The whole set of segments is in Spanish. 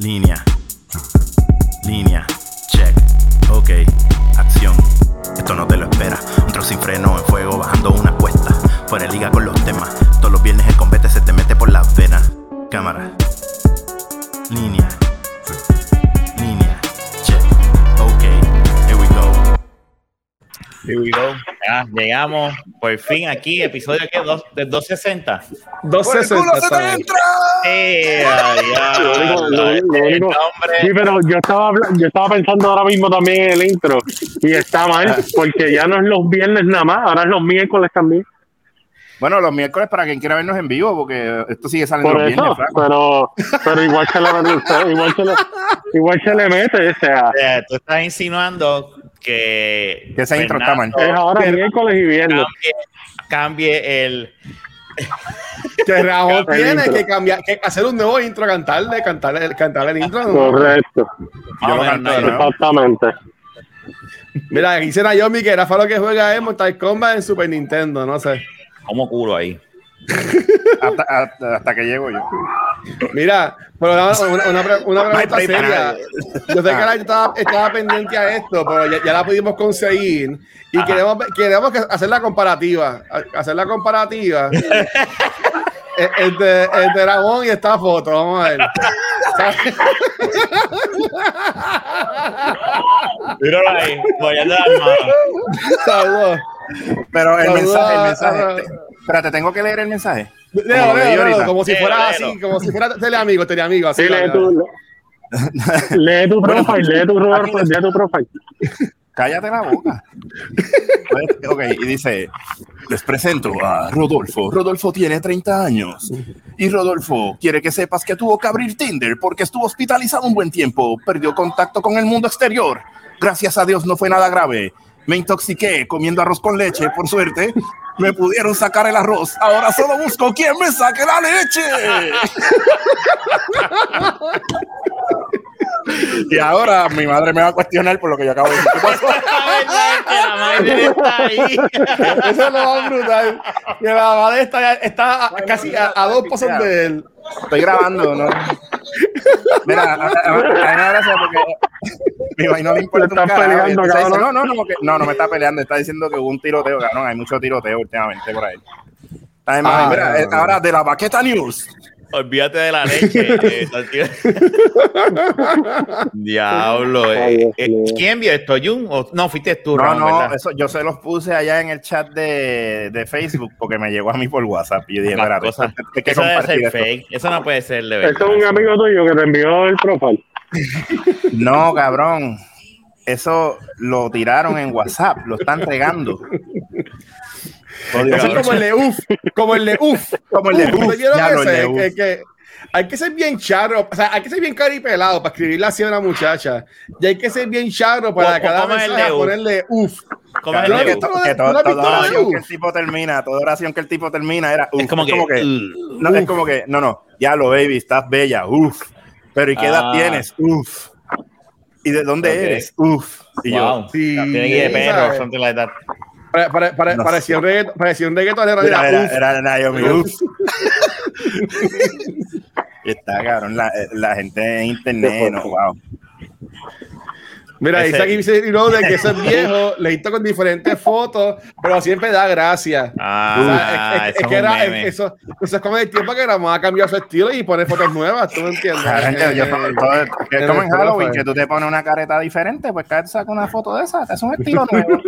Línea. Línea. Check. Ok. Acción. Esto no te lo espera. Un trozo sin freno llegamos por fin aquí, episodio que dos, de 260. 260. ¡Se te entra! Eh, ay, ay, Lo único- lo- lo este único- hombre- Sí, pero yo estaba, yo estaba pensando ahora mismo también en el intro y está mal porque ya no es los viernes nada más, ahora es los miércoles también. Bueno, los miércoles para quien quiera vernos en vivo, porque esto sigue saliendo Por los viernes, pero, pero igual se le igual se le, igual se le mete, o sea, tú estás insinuando que, Que ese intro está mal. es ahora miércoles y viernes. cambie, cambie el. Que El tiene que cambiar, que hacer un nuevo intro, cantarle, cantarle, cantarle el intro. ¿no? Correcto, Yo lo canto exactamente. Mira, aquí dice Naomi que Rafa lo que juega es Mortal Kombat en Super Nintendo, no sé. Como culo ahí. Hasta, hasta- hasta que llego yo. Mira, pero una, una, pregunta seria. Yo sé que la gente estaba, estaba pendiente a esto, pero ya, ya la pudimos conseguir y queremos, queremos que- hacer la comparativa. a- Hacer la comparativa eh, entre, entre Ramón y esta foto. Vamos a ver. Míralo ahí, las manos. Saludos. Pero el mensaje, el mensaje. ajá. Te- espérate, tengo que leer el mensaje. Leo, leo, leo, como si fuera así, como si fuera teleamigo, teleamigo, así. Sí, lee tu, lee tu profile, lee tu profile, lee tu profile. Cállate la boca. ok, y dice, les presento a Rodolfo. Rodolfo tiene 30 años. Y Rodolfo quiere que sepas que tuvo que abrir Tinder porque estuvo hospitalizado un buen tiempo. Perdió contacto con el mundo exterior. Gracias a Dios no fue nada grave. Me intoxiqué comiendo arroz con leche, por suerte. Me pudieron sacar el arroz. Ahora solo busco quien me saque la leche. y ahora mi madre me va a cuestionar por lo que yo acabo de decir. ¿Qué pasó? que la madre está ahí. Eso es lo más brutal. Que la madre está, está casi a, a dos pasos de él. Estoy grabando, ¿no? Mira, a, a- a- a mí me da gracia porque mi vaina no le importa Están peleando, dice, no, no, no, no, no me está peleando, está diciendo que hubo un tiroteo, cabrón, hay mucho tiroteo últimamente por ahí. Además, Ah, mira, no, no. ahora de la Baqueta News. Olvídate de la leche. eh. Diablo. eh. Ay, Eh. ¿Quién vio esto? ¿Jun? O- No, fuiste tú, No, no, eso yo se los puse allá en el chat de, de Facebook porque me llegó a mí por WhatsApp y yo dije, que Eso debe compartir ser esto. fake. Eso no puede ser de verdad. Este es un amigo tuyo que te envió el profile. No, cabrón. Eso lo tiraron en WhatsApp, lo están regando. Odio, Eso es cabrón. como el de UF. Como el de UF. Como el de Uf, uf, ya que uf. que- que hay que ser bien charro, o sea, hay que ser bien caripelado para escribirle así a una muchacha. Y hay que ser bien charro para ¿Cómo- cada es mensaje uf? ponerle UF. ¿Cómo es Cabrón, el que, de no- que toda oración uf. que el tipo termina, toda oración que el tipo termina era uf. Es como que, "Ugh". no, es como que, no, no, ya lo baby, estás bella, uf. Pero ¿y qué edad Ah. tienes? Uf. ¿Y de dónde Ok. eres? Uf. Y Wow. yo, Sí, Tiene que ir de perro, something like that. Pare- pare- pare- No parecía, un reggaeton, parecía un reggaetonero. era, Era, era, Naomi, Está cabrón, la, la gente en internet, no, wow. Mira, Ese- dice aquí dice Reloaded que eso es viejo, leíto con diferentes fotos, pero siempre da gracia. O sea, Ah, es, es- eso es es que era, meme. eso, eso es como el tiempo que Ramón ha cambiado su estilo y pone fotos nuevas, ¿tú me entiendes? Cabrón, yo- yo- Eh, todo- que es en como en Halloween, que tú te pones una careta diferente, pues cada vez saca una foto de esa, es un estilo nuevo.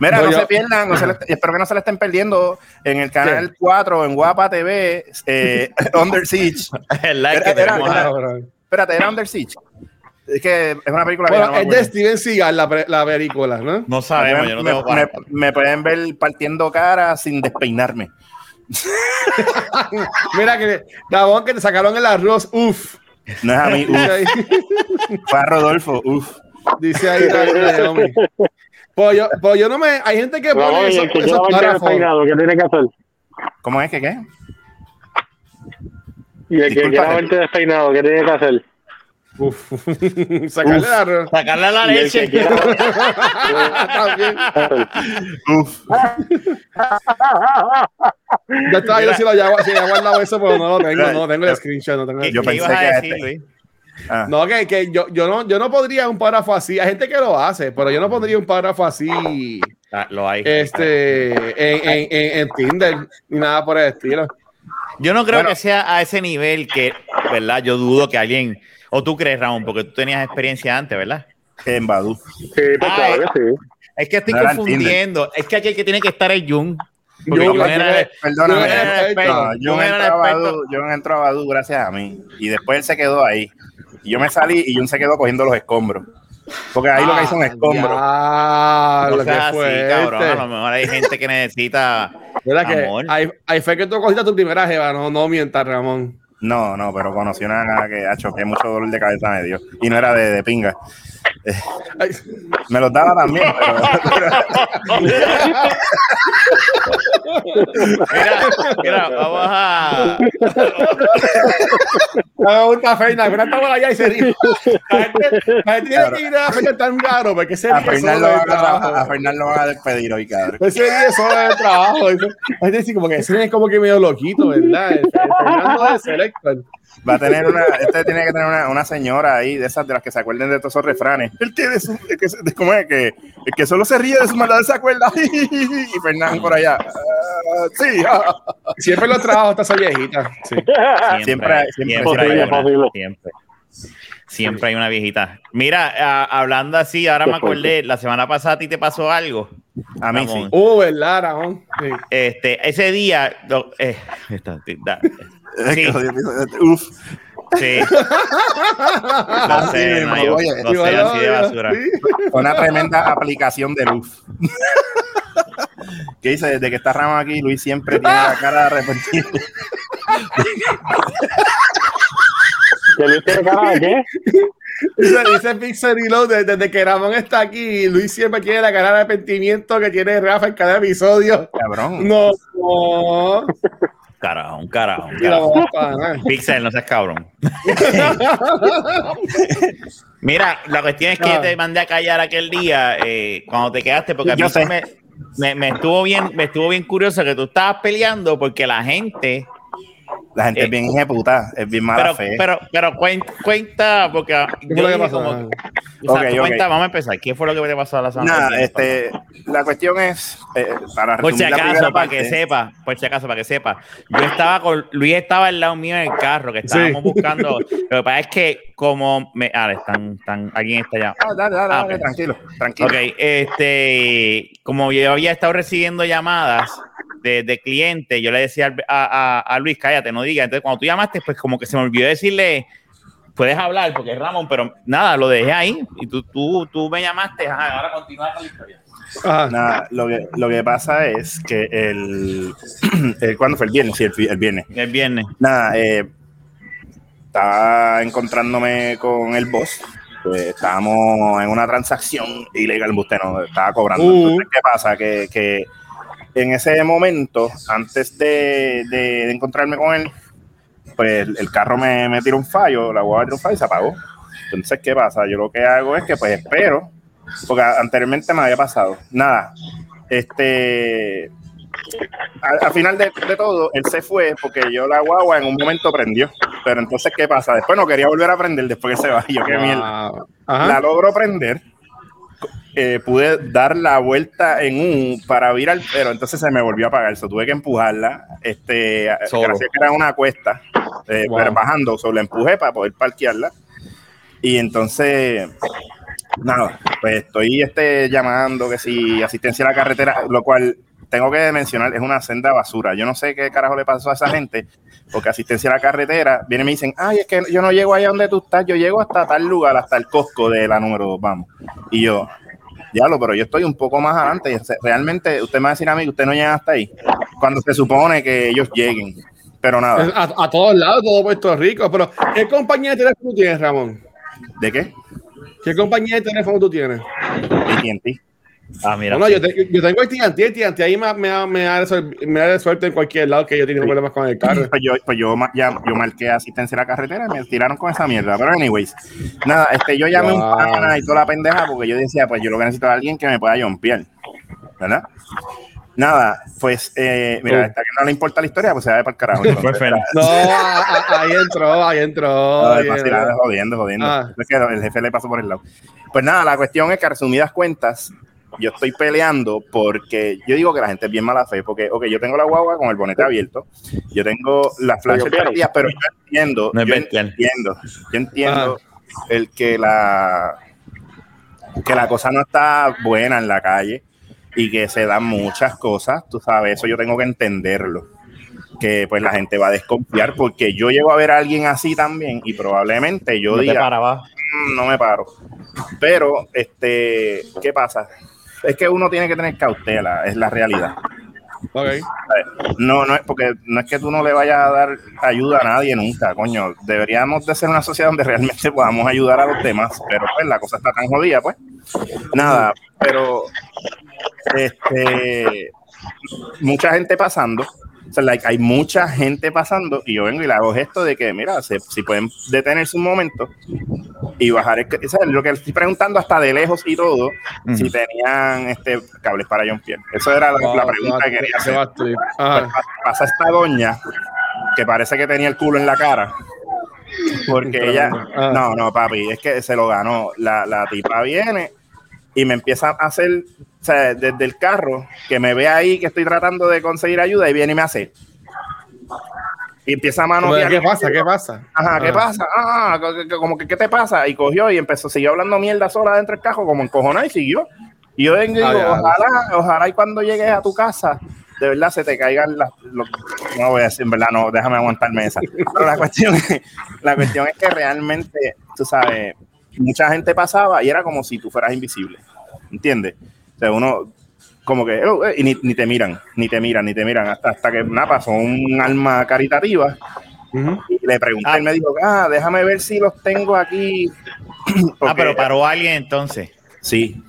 Mira, No, se pierdan, no se le- espero que no se le estén perdiendo en el canal 4, en Guapa TV, eh, Under Siege. El like que Era- era- tenemos. era- Cabrón. Espérate, era Under Siege. Es que es una película que Bueno, yo no me es de. Steven Seagal la, la película, ¿no? No sabemos, yo no me, tengo me- me pueden ver partiendo cara sin despeinarme. Mira que Ramón que te sacaron el arroz, uff. No es a mí, Dice uf, ahí, fue a Rodolfo, uf. dice ahí Naomi. Pues yo, pues yo no me. Hay gente que pone el que esos quiera verte párrafos. despeinado, ¿qué tiene que hacer? ¿Cómo es que qué? Y el que quiera verte despeinado, ¿qué tiene que hacer? Uf. Sacarle el arroz. Sacarle la leche. quiera También. Uf. Yo estaba viendo si lo si había guardado eso, pero no lo tengo, no tengo el yo- screenshot, no tengo el yo ¿Qué pensé que decir, este- Luis? Ah. No, que, que yo, yo, no, yo no podría un párrafo así. Hay gente que lo hace, pero yo no pondría un párrafo así Ah, lo hay. este, en, en, en, en Tinder ni nada por el estilo. Yo no creo Bueno. que sea a ese nivel que, ¿verdad? Yo dudo que alguien, o tú crees, Ramón, porque tú tenías experiencia antes, ¿verdad? En Badu. Sí, pues claro que sí. Es que estoy No confundiendo. Es que aquí el que tiene que estar es Jung. Porque era- Jung Perdóname. Yo era el experto. No, yo era el entró a experto. Badu, yo a Badu gracias a mí. Y después él se quedó ahí. Y yo me salí y Jun se quedó cogiendo los escombros. Porque ahí lo que hay son escombros. Ah, No lo que seas así, fue. cabrón. A lo mejor hay gente que necesita. ¿Verdad que Amor. ahí, ahí fue que tú cogiste tu primera jeva? No, no mientas, Ramón. No, no, pero conocí una que ha que mucho dolor de cabeza me dio. Y no era de, de pinga. Ay, Me los daba también, pero, Mira, mira, vamos a. Dame un café, na, pero estamos allá y se ríe. La gente, la gente tiene que ir a la fecha tan raro porque se a ríe lo a, a trabajo. Fernando lo van a despedir hoy, cabrón. Ese ríe solo del trabajo. La gente dice como que ese es como que medio loquito, ¿verdad? Fernando de Selector. Va a tener una, este tiene que tener una, una señora ahí de esas de las que se acuerden de todos esos refranes. El que, de su, el que, de- ¿cómo es? Que, el que solo se ríe de su maldad se acuerda. y Fernando por allá. ah, sí. ah. Siempre los trabajos está esa viejita. Sí. Siempre, Siempre hay- siempre, siempre hay una, posible. siempre. Siempre hay una viejita. Mira, ah, hablando así, ahora me acordé, la semana pasada a ti te pasó algo. A mí Ramón. sí. Uh, ¿verdad, Ramón? Sí. Este, ese día, lo- eh, esta- da- Sí. Uf. Sí. Lo sé, no, yo- Oye, lo sé, así de basura. sí. Una tremenda aplicación de luz. ¿Qué dice? Desde que está Ramos aquí, Luis siempre tiene la cara arrepentida. ¿Que Luis tiene cara de qué? Dice, dice Pixel Reload, desde, desde que Ramón está aquí, Luis siempre tiene la cara de arrepentimiento que tiene Rafa en cada episodio. Cabrón. No, no. Carajo, un carajo, un carajo. Pixel, no seas cabrón. Mira, la cuestión es que Ah. te mandé a callar aquel día eh, cuando te quedaste, porque a mí Yo me, me, me estuvo bien, me estuvo bien curioso que tú estabas peleando porque la gente, La gente Eh, es bien de puta, es bien mala pero, fe. pero, pero cuen- cuenta, porque ¿Qué fue yo lo que pasó? como, o sea, Ok, tú ok. cuenta, vamos a empezar. ¿Qué fue lo que te pasó a la semana? Nada, este, la cuestión es, eh, para Por si acaso, para que parte, sepa, por si acaso, para que sepa. Yo estaba con, Luis estaba al lado mío en el carro, que estábamos Sí. buscando. Lo que pasa es que como me, ah, están, están, alguien está allá. Ah, dale, dale, Ah, dale, ok. tranquilo, tranquilo. Ok, este, como yo había estado recibiendo llamadas de, de clientes, yo le decía a, a- a Luis, cállate, no digas. Entonces, cuando tú llamaste, pues como que se me olvidó decirle, puedes hablar, porque es Ramón, pero nada, lo dejé ahí. Y tú, tú, tú me llamaste, ajá, ahora continúa con la historia. Ajá. Nada, lo que, lo que pasa es que el, el ¿cuándo fue? El viernes, sí, el, el viernes. El viernes. Nada, eh, estaba encontrándome con el boss. Pues estábamos en una transacción ilegal, usted no estaba cobrando. Uh. Entonces, ¿qué pasa? Que, que en ese momento, antes de, de- de encontrarme con él, pues el, el carro me, me tiró un fallo, la guagua tiró un fallo y se apagó. Entonces, ¿qué pasa? Yo lo que hago es que pues espero, porque anteriormente me había pasado. Nada, este, al, al final de, de todo, él se fue porque yo la guagua en un momento prendió. Pero entonces, ¿qué pasa? Después no quería volver a prender después que se va. Yo, qué mierda. La logro prender. Eh, pude dar la vuelta en un para virar, pero entonces se me volvió a apagar. So, tuve que empujarla. Este, Solo. gracias que era una cuesta, eh, Wow. pero bajando, solo la empujé para poder parquearla. Y entonces, nada, pues estoy este, llamando que si asistencia a la carretera, lo cual tengo que mencionar, es una senda basura. Yo no sé qué carajo le pasó a esa gente, porque asistencia a la carretera, vienen y me dicen, ay, es que yo no llego allá donde tú estás, yo llego hasta tal lugar, hasta el Costco de la número 2, vamos. Y yo, diablo, pero yo estoy un poco más adelante. Realmente, usted me va a decir a mí que usted no llega hasta ahí, cuando se supone que ellos lleguen. Pero nada, A, a todos lados, todo Puerto Rico. Pero, ¿qué compañía de teléfono tienes, Ramón? ¿de qué? ¿Qué compañía de teléfono tú tienes? AT&T. Ah, mira. Bueno, sí. yo, te- yo tengo el TNT ahí me, me, me, da resol- me da resuelto en cualquier lado que yo tengo problemas con el carro. Pues yo, pues yo, ya, yo marqué asistencia a la carretera y me tiraron con esa mierda. Pero, anyways, nada, este, yo llamé Wow. un pana y toda la pendeja porque yo decía, pues yo lo que necesito es alguien que me pueda jompear, ¿verdad? Nada, pues, eh, mira, esta que no le importa la historia, pues se va para el carajo. entonces. Pues. No, ahí entró, ahí entró. No, ahí jodiendo, jodiendo. Ah. Es que el jefe le pasó por el lado. Pues nada, la cuestión es que a resumidas cuentas, yo estoy peleando porque yo digo que la gente es bien mala fe, porque, ok, yo tengo la guagua con el bonete abierto, yo tengo las flashes Pero, pero yo entiendo, No yo entiendo, yo entiendo el que la que la cosa no está buena en la calle y que se dan muchas cosas, tú sabes, eso yo tengo que entenderlo que pues la gente va a desconfiar porque yo llego a ver a alguien así también y probablemente yo No te diga, parabas. "Mm, no me paro. Pero, este, ¿qué pasa? Es que uno tiene que tener cautela, es la realidad. Ok. No, no es porque no es que tú no le vayas a dar ayuda a nadie nunca, coño. Deberíamos de ser una sociedad donde realmente podamos ayudar a los demás, pero pues la cosa está tan jodida, pues. Nada, pero este mucha gente pasando. O sea, like, hay mucha gente pasando y yo vengo y le hago gesto de que, mira, se- si pueden detenerse un momento y bajar el, o sea, lo que le estoy preguntando hasta de lejos y todo, si Ujú. tenían este cables para John Pierre. Eso era la, la pregunta que quería hacer. Sebastián. Ajá. Pues, pasa esta doña que parece que tenía el culo en la cara. Porque ella, Ah. no, no, papi, es que se lo ganó. La, la tipa viene y me empieza a hacer, o sea, desde el carro, que me ve ahí que estoy tratando de conseguir ayuda y viene y me hace. Y empieza a manotear. ¿Qué pasa? ¿Qué pasa? Ajá, ¿qué Ah. pasa? Ah, co- co- como que, ¿qué te pasa? Y cogió y empezó, siguió hablando mierda sola dentro del carro, como encojonada y siguió. Y yo vengo y Ah, digo, ojalá, ojalá y cuando llegues a tu casa, de verdad se te caigan las, los- no voy a decir, en verdad, no, déjame aguantarme esa. Pero la cuestión, la cuestión es que realmente, tú sabes, mucha gente pasaba y era como si tú fueras invisible, ¿entiendes? O sea, uno, como que, "Oh, eh", y ni, ni te miran, ni te miran, ni te miran, hasta, hasta que nada, pasó un alma caritativa y le pregunté, Ah. él me dijo, ah, déjame ver si los tengo aquí. Ah, pero paró alguien entonces. Sí.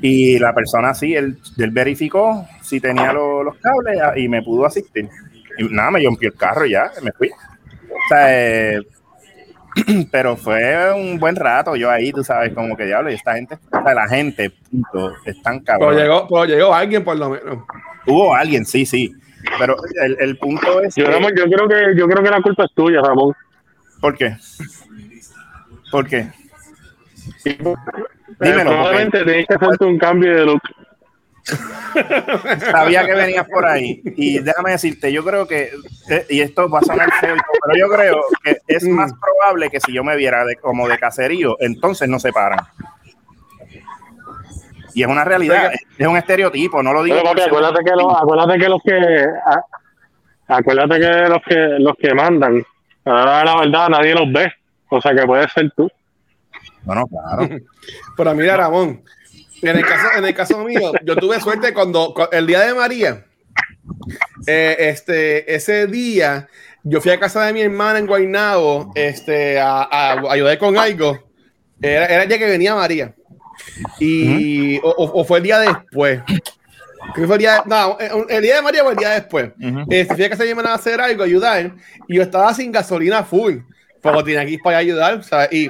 Y la persona sí, él, él verificó si tenía lo- los cables ah, y me pudo asistir. Y nada, me rompió el carro y ya, me fui. O sea, eh, pero fue un buen rato yo ahí, tú sabes, como que diablo, y esta gente, o sea, la gente, punto, es tan Pero cabrón. llegó, pero llegó alguien por lo menos. Hubo alguien, sí, sí. Pero el, el punto es. Yo, que- Ramón, yo creo que yo creo que la culpa es tuya, Ramón. ¿Por qué? ¿Por qué? Eh, Dímelo, probablemente tienes que hacerte un cambio de look. Sabía que venías por ahí. Y déjame decirte, yo creo que, eh, y esto va a sonar feo, pero yo creo que es más probable que si yo me viera de, como de caserío, entonces no se paran. Y es una realidad, es, es un estereotipo, no lo digo. Pero, papi, acuérdate que los, acuérdate que los que a- acuérdate que los que los que mandan, ahora la verdad nadie los ve. O sea que puede ser tú. Bueno, claro. Pero mira, Ramón, en el caso, en el caso mío, yo tuve suerte cuando, cu- el día de María, eh, este, ese día, yo fui a casa de mi hermana en Guaynabo, este, a, a ayudar con algo. Era, era el día que venía María. Y, o, o- o fue el día después. Creo que fue el día, no, el día de María o el día después. Ujú. Este, fui a casa de mi hermana a hacer algo, a ayudar, y yo estaba sin gasolina full, pero tenía que ir para a ayudar, o sea, y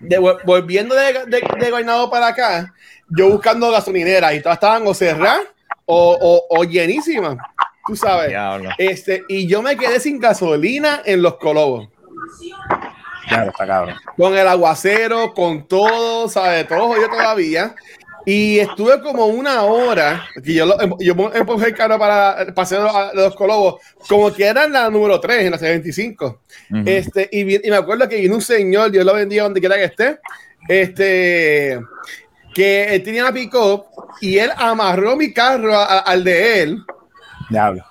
de- vol- volviendo de, de, de Guaynabo para acá, yo buscando gasolineras y todas estaban o cerradas o, o, o llenísimas, tú sabes. Diablo. Este, y yo me quedé sin gasolina en los colobos, Claro, está cabrón. con el aguacero, con todo, ¿sabes? Todo jodido todavía. Y estuve como una hora, que yo, lo- yo empujé el carro para pasar a los colobos, como que eran la número 3 en la 75. Ujú. Este, y, y me acuerdo que vino un señor, Dios lo bendiga donde quiera que esté, este, que él tenía una pick y él amarró mi carro a- a- al de él, Diablo.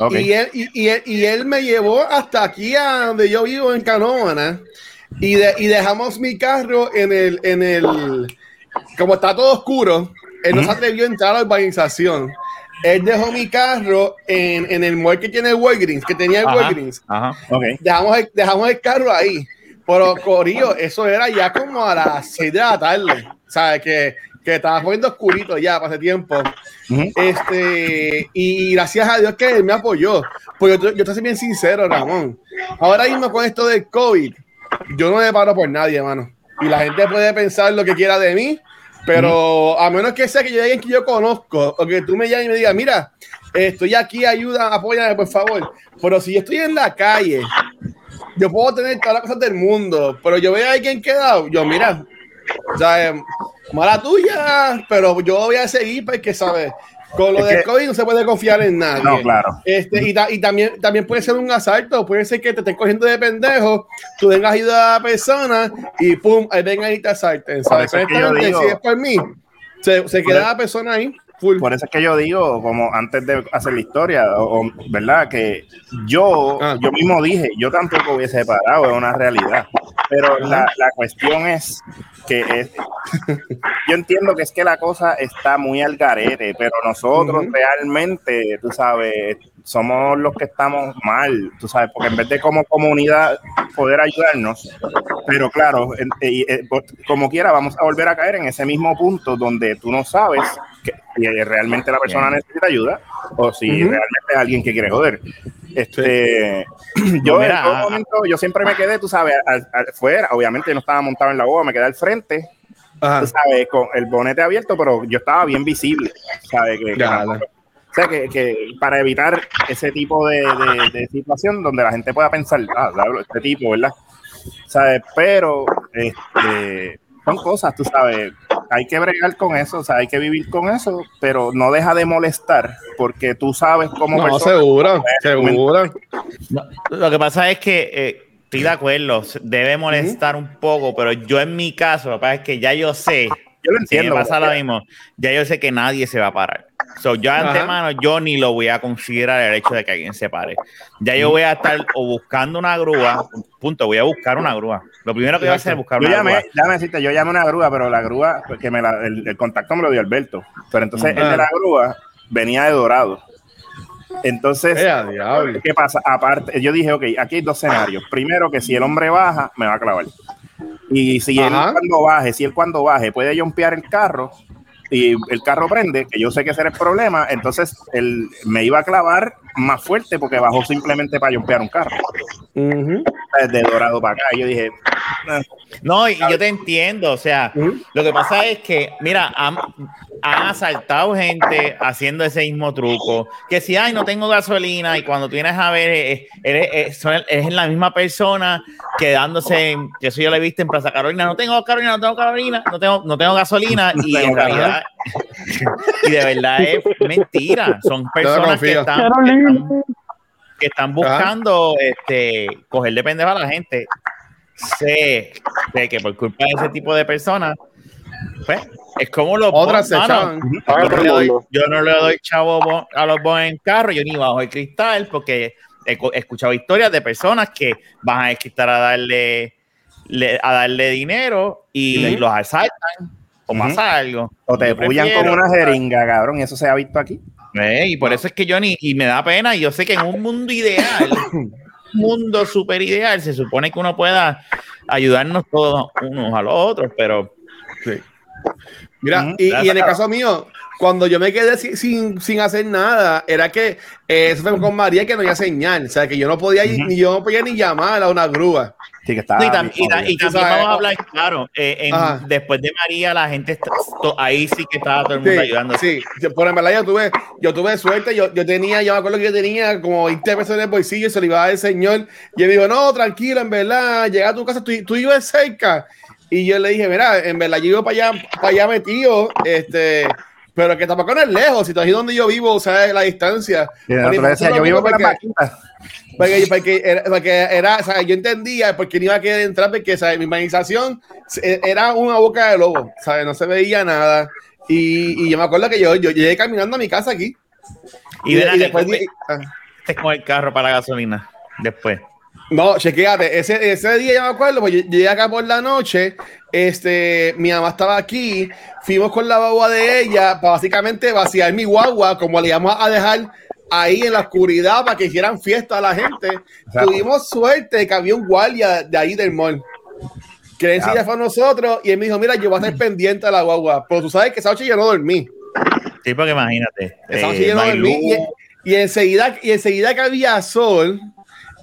Ok. y, él, y, y él, y él me llevó hasta aquí a donde yo vivo en Canóvana, y, de- y dejamos mi carro en el, en el, como está todo oscuro, él no se atrevió a entrar a la urbanización. Él dejó mi carro en, en el mall que tiene el Walgreens, que tenía el Ajá, Walgreens ajá. Ok. dejamos el, dejamos el carro ahí. Pero, Corillo, eso era ya como a las 6 de la tarde. ¿Sabes? Que, que estaba poniendo oscurito ya para ese tiempo. Ujú. Este, y gracias a Dios que él me apoyó. Pues yo, yo te soy bien sincero, Ramón. Ahora mismo con esto del COVID, yo no me paro por nadie, hermano. Y la gente puede pensar lo que quiera de mí, Pero a menos que sea que yo alguien que yo conozco o que tú me llames y me digas, mira, estoy aquí, ayuda, apóyame, por favor. Pero si yo estoy en la calle, yo puedo tener todas las cosas del mundo, pero yo veo a alguien quedado, yo, mira, o sea, eh, mala tuya, pero yo voy a seguir porque, ¿sabes? Con lo Es del que- COVID no se puede confiar en nadie. No, claro. Este, y, ta- y también, también puede ser un asalto, puede ser que te estén cogiendo de pendejo, tú vengas a ayudar a la persona y pum, ahí vengan y te asalten. ¿sabes? es que digo- si es por mí, se, se queda la persona ahí full. Por eso es que yo digo, como antes de hacer la historia, o, ¿verdad? Que yo, Ah. yo mismo dije, yo tampoco hubiese parado, es una realidad. Pero la, la cuestión es que es, yo entiendo que es que la cosa está muy al garete, pero nosotros realmente, tú sabes, somos los que estamos mal, tú sabes, porque en vez de como comunidad poder ayudarnos, pero claro, eh, como quiera, vamos a volver a caer en ese mismo punto donde tú no sabes que, si realmente la persona necesita ayuda o si Ujú. realmente es alguien que quiere joder. Este, yo Mira, en todo momento, yo siempre me quedé, tú sabes, al- al- fuera, obviamente yo no estaba montado en la boba, me quedé al frente, Ajá. tú sabes, con el bonete abierto, pero yo estaba bien visible, ¿sabes? Que, que o sea, que, que para evitar ese tipo de, de- de situación donde la gente pueda pensar, ah, este tipo, ¿verdad? ¿Sabes? Pero este, son cosas, tú sabes, hay que bregar con eso, o sea, hay que vivir con eso, pero no deja de molestar, porque tú sabes cómo No, seguro, seguro. No, lo que pasa es que eh, estoy de acuerdo, debe molestar un poco, pero yo en mi caso, lo que pasa es que ya yo sé, Yo lo si me entiendo. pasa lo mismo, ya yo sé que nadie se va a parar. So, yo de Ajá. antemano, yo ni lo voy a considerar el hecho de que alguien se pare. Ya yo voy a estar o buscando una grúa, punto, voy a buscar una grúa. Lo primero que voy a hacer es buscar Yo una llamé, grúa. déjame decirte, yo llamé una grúa, pero la grúa, que me la- el, el contacto me lo dio Alberto. Pero entonces el de la grúa venía de Dorado. Entonces, Eh. ¿qué pasa? Aparte, yo dije, ok, aquí hay dos escenarios. Primero, que si el hombre baja, me va a clavar. Y si él cuando baje, si él cuando baje puede jumpear el carro y el carro prende, que yo sé que ese era el problema, entonces él me iba a clavar más fuerte porque bajó simplemente para jumpear un carro. Desde Dorado para acá. Y yo dije, "Ah, No, y yo te entiendo, o sea, lo que pasa es que, mira, han, han asaltado gente haciendo ese mismo truco, que si, ay, no tengo gasolina, y cuando tienes a ver, eres, eres- son- eres la misma persona quedándose, en- que eso yo lo he visto en Plaza Carolina, no tengo Carolina, no tengo Carolina, no tengo, no tengo gasolina, y tengo en realidad, y de verdad es mentira, son personas están, que Carolina. están, que están buscando este, coger de pendejo a la gente sé, sé que por culpa de ese tipo de personas, pues, es como los Otras se echaban. Paga yo, no le doy, mundo. yo no le doy chavo a los bonos en carro, yo ni bajo el cristal, porque he, escuchado historias de personas que bajan el cristal a darle, le- a darle dinero y los asaltan o pasa algo. o te pullan como una jeringa, cabrón, y eso se ha visto aquí. Eh, y por eso es que yo ni, y me da pena, y yo sé que en un mundo ideal, un mundo súper ideal, se supone que uno pueda ayudarnos todos unos a los otros, pero Sí. Mira, y en el caso mío, cuando yo me quedé sin, sin, sin hacer nada, era que eh, eso fue con María que no había señal. O sea, que yo no podía, ir- ni yo no podía ni llamar a una grúa. Sí, que y, tam- y y Tú también sabes, vamos a hablar, claro, eh, en- después de María, la gente, está- to- ahí sí que estaba todo el mundo Sí, ayudando. sí. Yo- Por en verdad yo tuve, yo tuve suerte, yo, yo tenía, yo me acuerdo que yo tenía como 20 pesos en el bolsillo y se lo iba a dar el señor. Y él me dijo, no, tranquilo, en verdad, llega a tu casa, tú, tú ibas cerca. Y yo le dije, mira, en verdad yo iba para allá, para allá metido, este, pero que tampoco no es lejos, si tú ahí donde yo vivo, o sea, la distancia. Y yo vivo porque- porque, porque era, porque era, o sea, yo entendía porque no iba a querer entrar porque ¿sabes? mi organización se- era una boca de lobo, ¿sabes? No se veía nada. Y, y yo me acuerdo que yo, yo llegué caminando a mi casa aquí. Y, ven acá, después ¿tú di- ah, con el carro para la gasolina después. No, chequéate, ese, ese día yo me acuerdo, pues yo llegué acá por la noche, este, mi mamá estaba aquí, fuimos con la guagua de ella para básicamente vaciar mi guagua, como le íbamos a dejar ahí en la oscuridad para que hicieran fiesta a la gente. Exacto. Tuvimos suerte que había un guardia de ahí del mall. Que enseguida fue a nosotros y él me dijo, mira, yo voy a estar pendiente de la guagua. Pero tú sabes que esa noche yo no dormí. Sí, porque imagínate. Esa noche eh, yo no dormí. Y, y enseguida, y enseguida que había sol,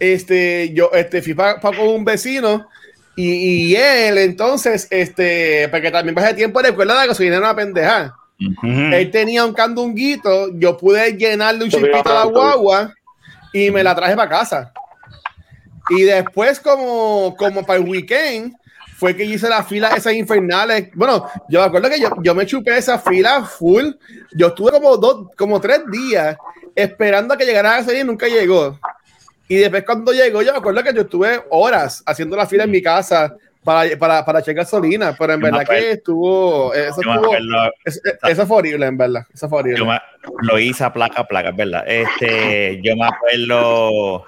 este, yo este, fui para con un vecino Y, y él, entonces, este, porque también pasa tiempo recuerda la gasolina era una pendeja. Ujú. Él tenía un candunguito, yo pude llenarle un chispito a la guagua y me la traje para casa. Y después, como, como para el weekend, fue que hice las filas esas infernales. Bueno, yo me acuerdo que yo, yo me chupé esa fila full. Yo estuve como dos, como tres días esperando a que llegara la gasolina y nunca llegó. Y después cuando llegó, yo me acuerdo que yo estuve horas haciendo la fila en mi casa para, para, para echar gasolina, pero en Yo verdad que estuvo, eso Yo me estuvo, eso, eso fue horrible, en verdad. Eso fue horrible. Yo me- lo hice a placa a placa, es verdad. Este, yo me acuerdo.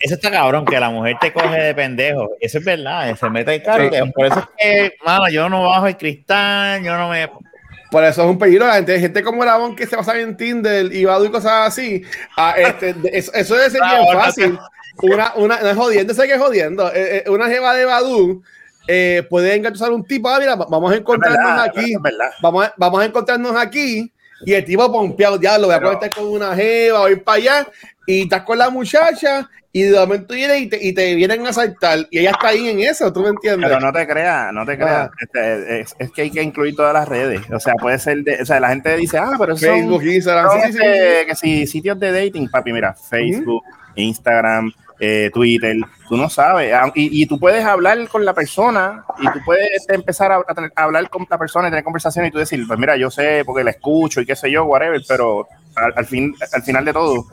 Eso está cabrón, que la mujer te coge de pendejo. Eso es verdad, se mete el carro. Sí. Por eso es que, mano, yo no bajo el cristal, yo no me. Por eso es un peligro. La gente, gente como Labón que se pasa en Tinder y Badu y cosas así. ah, este, de- eso, eso debe ser bien fácil. Una, una, no es jodiendo, sé que es jodiendo. Eh, eh, una jeva de Badu eh, puede engatusar a un tipo. Ah, mira, vamos a encontrarnos verdad, aquí. verdad. Vamos a, vamos a encontrarnos aquí. Y el tipo pompeado, ya lo voy a conectar con una jeva, voy para allá. Y estás con la muchacha. Y de momento viene y te, y te vienen a saltar. Y ella está ahí en eso, ¿tú me entiendes? Pero no te creas, no te creas. Ah. Este, es, es que hay que incluir todas las redes. O sea, puede ser de, o sea, la gente dice, ah, pero son, Facebook, Instagram, son, sí, sí, sí, que si sitios de dating, papi, mira, Facebook, Instagram, eh, Twitter, tú no sabes. Ah, Y, y tú puedes hablar con la persona y tú puedes este, empezar a, a tener- a hablar con la persona y tener conversación y tú decir, pues mira, yo sé porque la escucho y qué sé yo, whatever, pero al, al fin, al final de todo,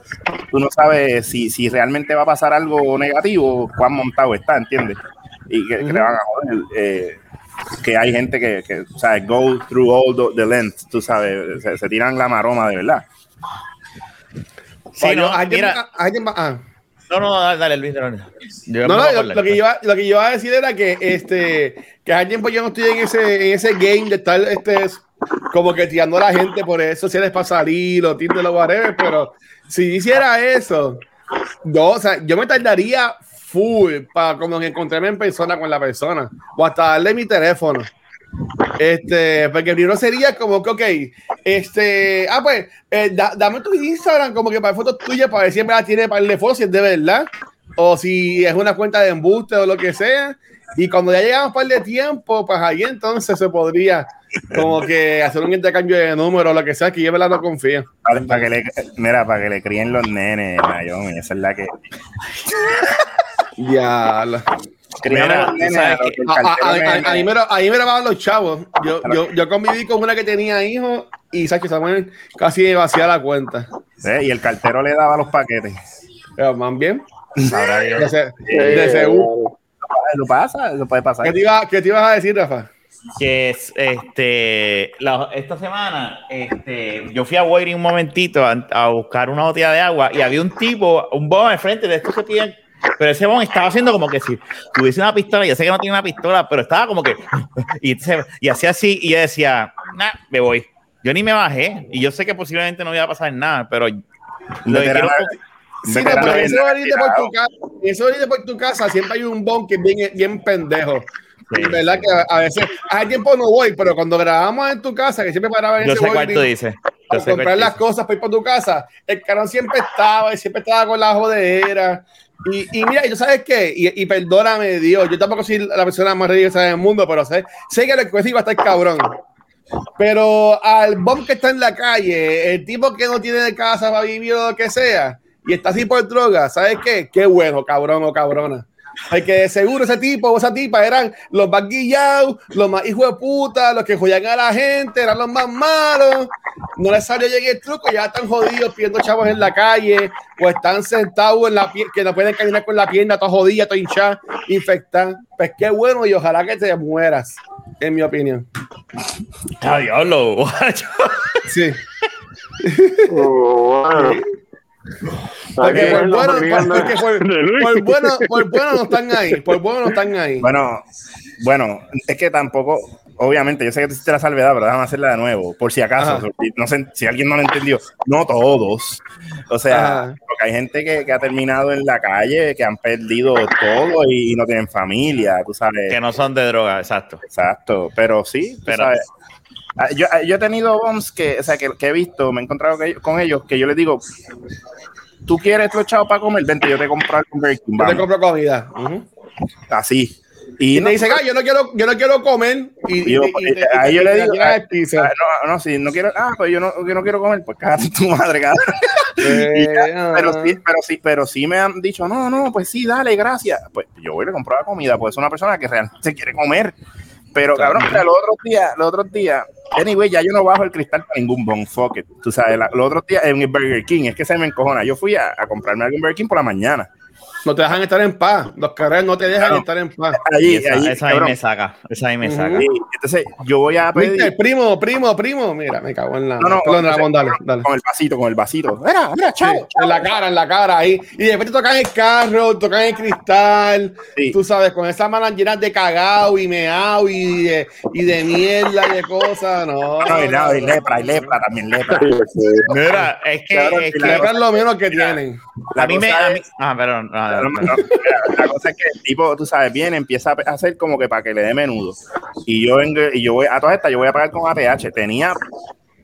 tú no sabes si, si realmente va a pasar algo negativo, cuán montado está, ¿entiendes? Y que, que te van a joder. eh, que hay gente que, que o sea, go through all the, the length, tú sabes, se, se tiran la maroma de verdad. Sí, Oye, no, alguien- mira, alguien va- ah. No, no, dale, dale, Luis. dale. No, no, yo- lo, que yo, iba- lo que yo iba a decir era que este que hace tiempo yo no estoy en ese, en ese game de estar este como que tirando a la gente por redes sociales para salir o Tinder o whatever, pero si hiciera eso, no, o sea, yo me tardaría full para como que encontrarme en persona con la persona o hasta darle mi teléfono. Este, porque primero sería como que, ok, este, ah, pues, eh, da- dame tu Instagram como que para fotos tuyas para ver si en verdad tiene para el de fotos, si es de verdad, o si es una cuenta de embuste o lo que sea. Y cuando ya llegamos par de tiempo, pues ahí entonces se podría como que hacer un intercambio de números o lo que sea, que yo verdad no confío. Para, para que le, mira, para que le críen los nenes, Naomi, esa es la que. Ya, la- Ahí me lo- lo van los chavos. Yo, yo, yo conviví con una que tenía hijos y Sacho Samuel casi vacía la cuenta. ¿eh? Y el cartero le daba los paquetes. Pero más bien, de, se- de seguro. Eso pasa, eso puede pasar. ¿Qué te, iba, qué te ibas a decir, Rafa? que es, este, la- esta semana, este, yo fui a Waiting un momentito a, a buscar una botella de agua y había un tipo, un bon al frente de estos que piden, pero ese bon estaba haciendo como que si tuviese una pistola, yo sé que no tiene una pistola, pero estaba como que, y, se- y hacía así, y yo decía, nah, me voy. Yo ni me bajé, y yo sé que posiblemente no iba a pasar nada, pero lo que quiero- Sí, no, pero eso venir de por tu casa, eso por tu casa, siempre hay un bon que es bien, bien pendejo. Sí. ¿Verdad? Que a, veces, hace tiempo no voy, pero cuando grabamos en tu casa, que siempre paraba en yo ese sé cuál tú dices. Comprar las cosas para ir para tu casa, el carón siempre estaba y siempre estaba con la jodera. Y, y mira, ¿y tú sabes qué? Y, y perdóname, Dios, yo tampoco soy la persona más religiosa del mundo, pero sé, sé que lo que voy a decir va a estar cabrón. Pero al bomb que está en la calle, el tipo que no tiene de casa para vivir o lo que sea, y está así por droga, ¿sabes qué? Qué bueno, cabrón o cabrona. Porque de seguro ese tipo o esa tipa eran los más guillados, los más hijos de puta, los que joyan a la gente, eran los más malos. No les salió llegar el truco, ya están jodidos pidiendo chavos en la calle, o están sentados en la pierna, que no pueden caminar con la pierna, toda jodida, toda hinchada, infectada. Pues qué bueno, y ojalá que te mueras, en mi opinión. Ah, diablo, guacho. Sí. Oh, bueno. Porque por bueno, por- porque por- bueno, por bueno no están ahí, por bueno no están ahí. Bueno, bueno, es que tampoco, obviamente, yo sé que tú hiciste la salvedad, pero déjame hacerla de nuevo, por si acaso, Ajá. no sé si alguien no lo entendió, no todos, o sea, Ajá. porque hay gente que, que ha terminado en la calle, que han perdido todo y, y no tienen familia, tú sabes, Que no son de droga, exacto. exacto, pero sí, tú Pero- sabes. Ah, Yo, ah, yo he tenido bombs que, o sea, que, que he visto, me he encontrado que- con ellos, que yo les digo, tú quieres chavos para comer, vente, yo te compro algo con Burger King, Yo te vamos". compro comida. Así. Y, Y, te dice, "Ah, yo no quiero, yo no quiero comer. Y, yo, y- y- ahí yo le digo, ah, al piso. ah, no, no, si no quiero, ah, pues yo no, yo no quiero comer, pues cállate tu madre. Eh, ya, pero ah. sí, pero sí, pero sí me han dicho, no, no, pues sí, dale, gracias. Pues yo voy le compro la comida, pues es una persona que realmente quiere comer. Pero cabrón, sea, los otros días, los otros días, anyway, ya yo no bajo el cristal para ningún bon, fuck. Tú sabes, la- los otros días en el Burger King, es que se me encojona. Yo fui a, a comprarme algún Burger King por la mañana. No te dejan estar en paz. Los carreras no te dejan Claro. estar en paz. Allí, esa, allí, esa ahí me saca. Esa ahí me saca. Entonces yo voy a pedir primo, primo, primo. Mira, me cago en la. No, no, Perdón, entonces, Ramón, dale, dale. con el vasito, con el vasito. Mira, mira, Sí, chao. en la cara, en la cara ahí. Y después te tocan el carro, tocan el cristal. Sí. Tú sabes, con esas manos llenas de cagao y meao y de, y de mierda y de cosas. No. No, y, no, y lepra, y lepra también, lepra. Mira, es que, es que Lepra es lo menos que tienen. La a mí me. a mí- ah, perdón. no, No, no. la cosa es que el tipo, tú sabes, viene, empieza a hacer como que para que le dé menudo. Y yo vengo, y yo voy, a todas estas, yo voy a pagar con ATH. Tenía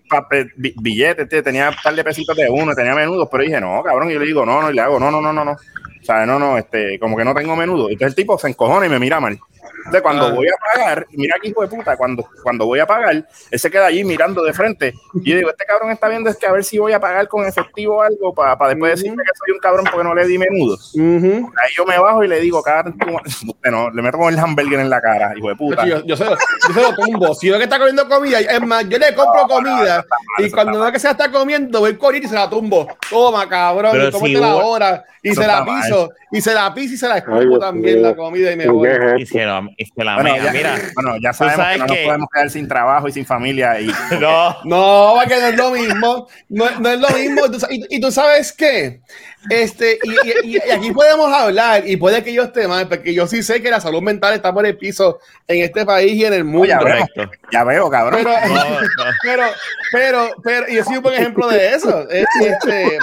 papel, billetes, tío, tenía un par de pesitos de uno, tenía menudos, pero dije, no, cabrón, y yo le digo, no, no, y le hago, no, no, no, no, no. O sea, no, no, este, como que no tengo menudo. Entonces el tipo se encojona y me mira mal. Entonces cuando Ah. voy a pagar, mira aquí, hijo de puta, cuando, cuando voy a pagar, él se queda allí mirando de frente. Y yo digo, este cabrón está viendo es que a ver si voy a pagar con efectivo o algo para después Ujú. decirme que soy un cabrón porque no le di menudo. Ujú. Ahí yo me bajo y le digo, ma-". bueno, le meto con el hamburger en la cara, hijo de puta. Yo, yo, se lo, yo se lo tumbo. Si veo que está comiendo comida, es más, yo le compro comida y cuando veo que se la está comiendo, voy corriendo y se la tumbo. Toma, cabrón, tómate si la hora y se la está mal. Y se la piso y se la escupo también la comida y me ¿Qué voy. Y se, lo- y se la Bueno, mega. ya, Mira, bueno, ya sabemos sabes que no nos podemos quedar sin trabajo y sin familia. Y, no. No, porque no es lo mismo. No, no es lo mismo. Y, y tú sabes qué. Este, y, y- y aquí podemos hablar, y puede que yo esté mal, porque yo sí sé que la salud mental está por el piso en este país y en el mundo. ya Correcto. ya veo, cabrón. Pero, No, no. pero, pero, pero, y yo soy un buen ejemplo de eso. Este,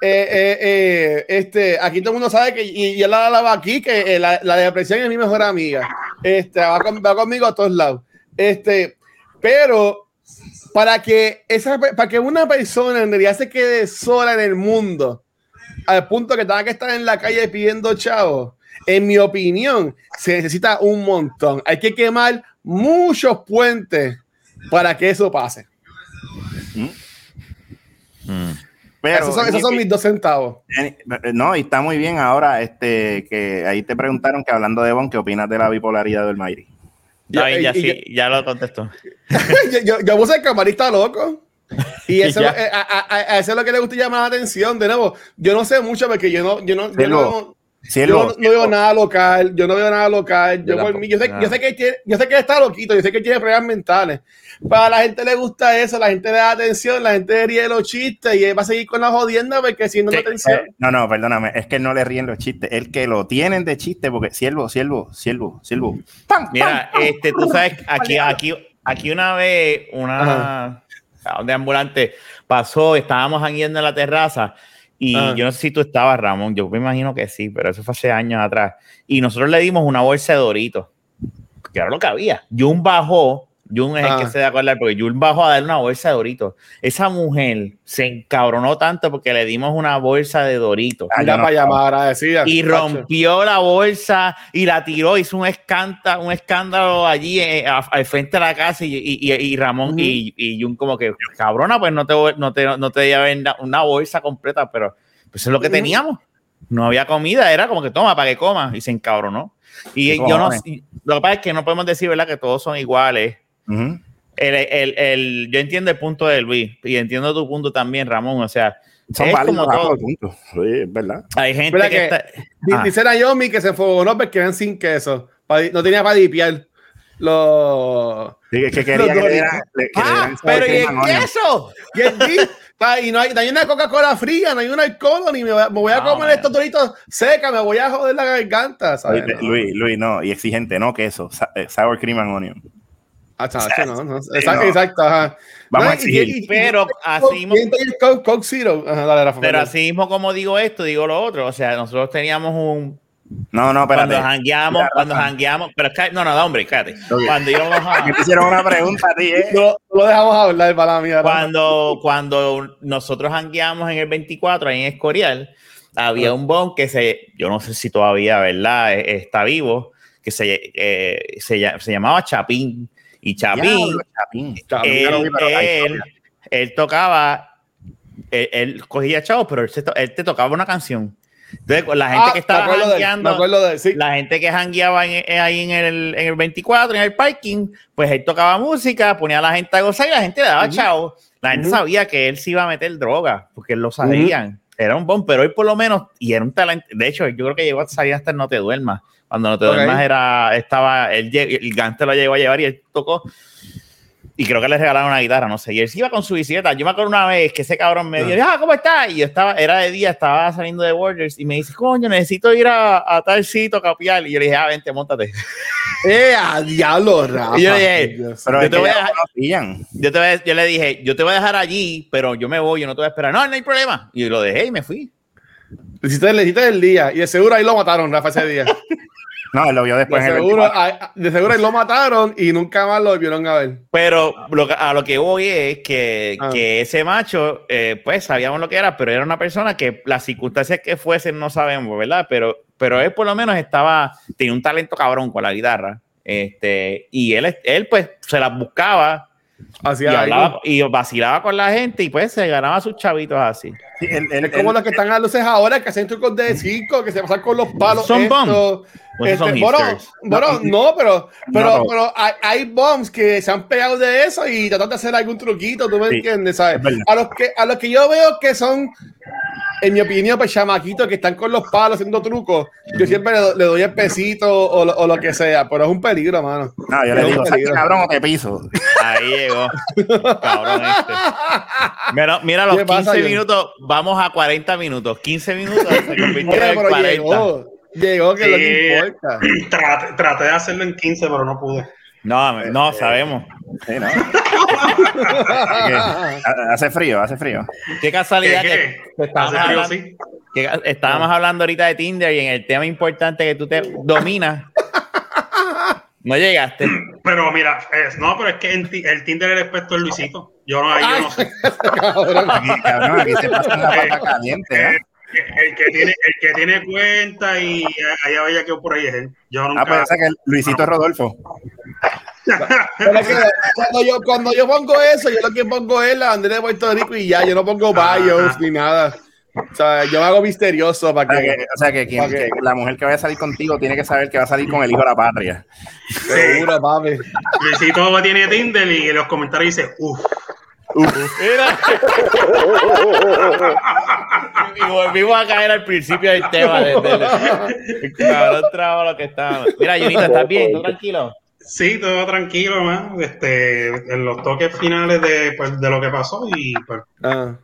eh, eh, eh, este, aquí todo el mundo sabe que, y la hablaba aquí, que la, la depresión es mi mejor amiga. Este, va, con- va conmigo a todos lados. Este, pero para que esa, para que una persona en realidad se quede sola en el mundo, al punto que tenga que estar en la calle pidiendo chavos, en mi opinión, se necesita un montón. Hay que quemar muchos puentes para que eso pase. Mm. Pero, esos, son, esos son mis dos centavos. eh, no, y está muy bien ahora, este, que ahí te preguntaron que hablando de Bon, ¿qué opinas de la bipolaridad del Mayri? Ya, Y- y- sí, ya lo contestó. yo, yo, yo puse el camarista loco. Y eso, Ya. eh, a, a- a- a eso es lo que le gusta llamar la atención. De nuevo, yo no sé mucho porque yo no, yo no, yo Cielo, no, yo no, no veo nada local. Yo no veo nada local. Yo, Yo por mí, yo, sé, nada. yo, sé que tiene, yo sé que está loquito, yo sé que tiene problemas mentales. Para la gente le gusta eso, la gente le da atención, la gente ríe los chistes y él va a seguir con la jodienda porque si no Sí, atención. Eh, no, no, perdóname, es que no le ríen los chistes, el que lo tienen de chiste, porque siervo, siervo, siervo, siervo. ¡Pam, Mira, pam, pam! este, tú sabes, aquí, aquí, aquí una vez una de ambulante pasó, estábamos yendo en la terraza y yo no sé si tú estabas, Ramón, yo me imagino que sí, pero eso fue hace años atrás. Y nosotros le dimos una bolsa de Doritos, que era lo que había. Jun bajó, Jun es el Ah. que se da a acordar, porque Jun bajó a darle una bolsa de Doritos. Esa mujer se encabronó tanto porque le dimos una bolsa de Doritos. Ah, no para llamar agradecida. Y rompió la bolsa y la tiró, hizo un escándalo, un escándalo allí eh, a- al frente de la casa y, y- y- y Ramón y, y Jun como que, cabrona, pues no te, voy- no te, no te lleven una- una bolsa completa, pero pues eso es lo que teníamos. No había comida, era como que toma para que comas y se encabronó. Y ¿Qué yo no, lo que pasa es que no podemos decir, ¿verdad? Que todos son iguales. El, el- el- yo entiendo el punto de Luis y entiendo tu punto también, Ramón. O sea, Son es válidos como todo. ambos puntos. Sí, es verdad. Hay gente ¿Verdad que, que- está... Ah. Dice Naomi que se enfogonó porque eran sin queso. No tenía para dipiar los. Sí, que quería que le que Ah, pero ¿y el queso? Y, el y no, hay, no hay una Coca-Cola fría, no hay un alcohol, ni me, voy a No, comer man. estos doritos seca, me voy a joder la garganta. No. Luis, Luis, no, y exigente, no queso, sa- eh, sour cream and onion. Ah, chacho, no, no. Sí, Exacto, no. exacto, ajá. Vamos No, a exigir. y- y- Pero y- así mismo- y entonces el Coke, Coke Zero. Ajá, dale, Rafa, Pero así mismo como digo esto, digo lo otro. O sea, nosotros teníamos un... No, no, espérate. Cuando jangueamos, Mira, cuando Rafa, jangueamos... Pero es que... No, no, hombre, cállate. Cuando íbamos a... te hicieron una pregunta a ti, ¿eh? No, lo dejamos hablar para la mía. Cuando, cuando nosotros jangueamos en el 24, ahí en Escorial, había un bon que se... Yo no sé si todavía, ¿verdad? E- Está vivo. Que se, eh, se, se llamaba Chapín. Y Chapín, él, él- él tocaba, él, él cogía chavos, pero él, se to- él te tocaba una canción. Entonces, la gente Ah, que estaba jangueando, de sí. la gente que jangueaba en- en- ahí en el, en el 24, en el parking, pues él tocaba música, ponía a la gente a gozar y la gente le daba chavo. La gente Ujú. sabía que él se iba a meter droga, porque él lo sabían. Era un bomb, pero hoy por lo menos, y era un talento. De hecho, yo creo que llegó a salir hasta el No Te Duermas. Cuando No Te Ok. Duermas era, estaba, él, el Gante lo llegó a llevar y él tocó. Y creo que le regalaron una guitarra, no sé. Y él iba con su bicicleta. Yo me acuerdo una vez que ese cabrón me dijo, ah, ¿cómo estás? Y yo estaba, era de día, estaba saliendo de Borders y me dice, coño, necesito ir a, a tal sitio a capiar. Y yo le dije, ah, vente, montate. ¡Eh, a diablo, Rafa! Y yo dije, Dios. Pero Yo te voy a- conocían. Yo, te voy a- yo le dije, yo te voy a dejar allí, pero yo me voy, yo no te voy a esperar. No, no hay problema. Y lo dejé y me fui. Le le hiciste el día y de seguro ahí lo mataron, Rafa, ese día. No, él lo vio De después en el seguro, 24. a- de seguro lo mataron y nunca más lo vieron a ver. Pero lo que- a lo que voy es que, Ah. que ese macho, eh, pues sabíamos lo que era, pero era una persona que las circunstancias que fuesen no sabemos, ¿verdad? Pero, pero él por lo menos estaba, tenía un talento cabrón con la guitarra. Este, y él, él pues se las buscaba Así y, hablaba, y vacilaba con la gente y pues se ganaba sus chavitos así. Sí, Es como los que están a luces ahora, que hacen trucos de circo, que se pasan con los palos. Son esto. bums. Pues Este, son bueno, bueno, no, pero, pero, No. pero hay, hay bombs que se han pegado de eso y tratan de hacer algún truquito, tú me Sí, entiendes, ¿sabes? A los, que, a los que yo veo que son, en mi opinión, pues chamaquitos que están con los palos haciendo trucos, yo siempre le, do- le doy el pesito o, lo- o lo que sea, pero es un peligro, mano. No, yo Es le digo, ¿sabes qué, peligro. cabrón o te piso? Ahí llegó. Cabrón este. Mira, mira los ¿Qué pasa, 15 John? Vamos a 40 minutos. 15 minutos se convirtieron Oye, en pero 40. llegó, llegó, que es lo que Sí. importa. Traté, traté de hacerlo en 15, pero no pude. No, no, sabemos. Sí, que, ha- hace frío, hace frío. Qué casualidad ¿Qué, que, qué? que estábamos, Hace frío, hablando, sí. que estábamos hablando ahorita de Tinder y en el tema importante que tú te dominas. No llegaste. Pero mira, es- no, pero es que en el Tinder el experto es Luisito. Yo no, ahí yo no sé. Aquí, cabrón, aquí se pasa una pata caliente. El que tiene, el que tiene cuenta y allá vaya que por ahí es él. Yo nunca. Ah, pues ese que Luisito es Rodolfo. Pero es que cuando yo, cuando yo pongo eso, yo lo que pongo es la bandera de Puerto Rico y ya, yo no pongo bios ni nada. O sea, yo me hago misterioso para O sea, que, que, o sea, que quien- Ok. que la mujer que vaya a salir contigo tiene que saber que va a salir con el hijo de la patria. seguro, papi. Luisito tiene Tinder y en los comentarios dice, uff. Mira. y volvimos a caer al principio del tema. de- de- el cabrón trabajo lo que estaba. Mira, Junito, ¿estás bien? ¿Tú tranquilo? Sí, todo tranquilo, man. Este, en los toques finales de, pues, de lo que pasó y pues Ah.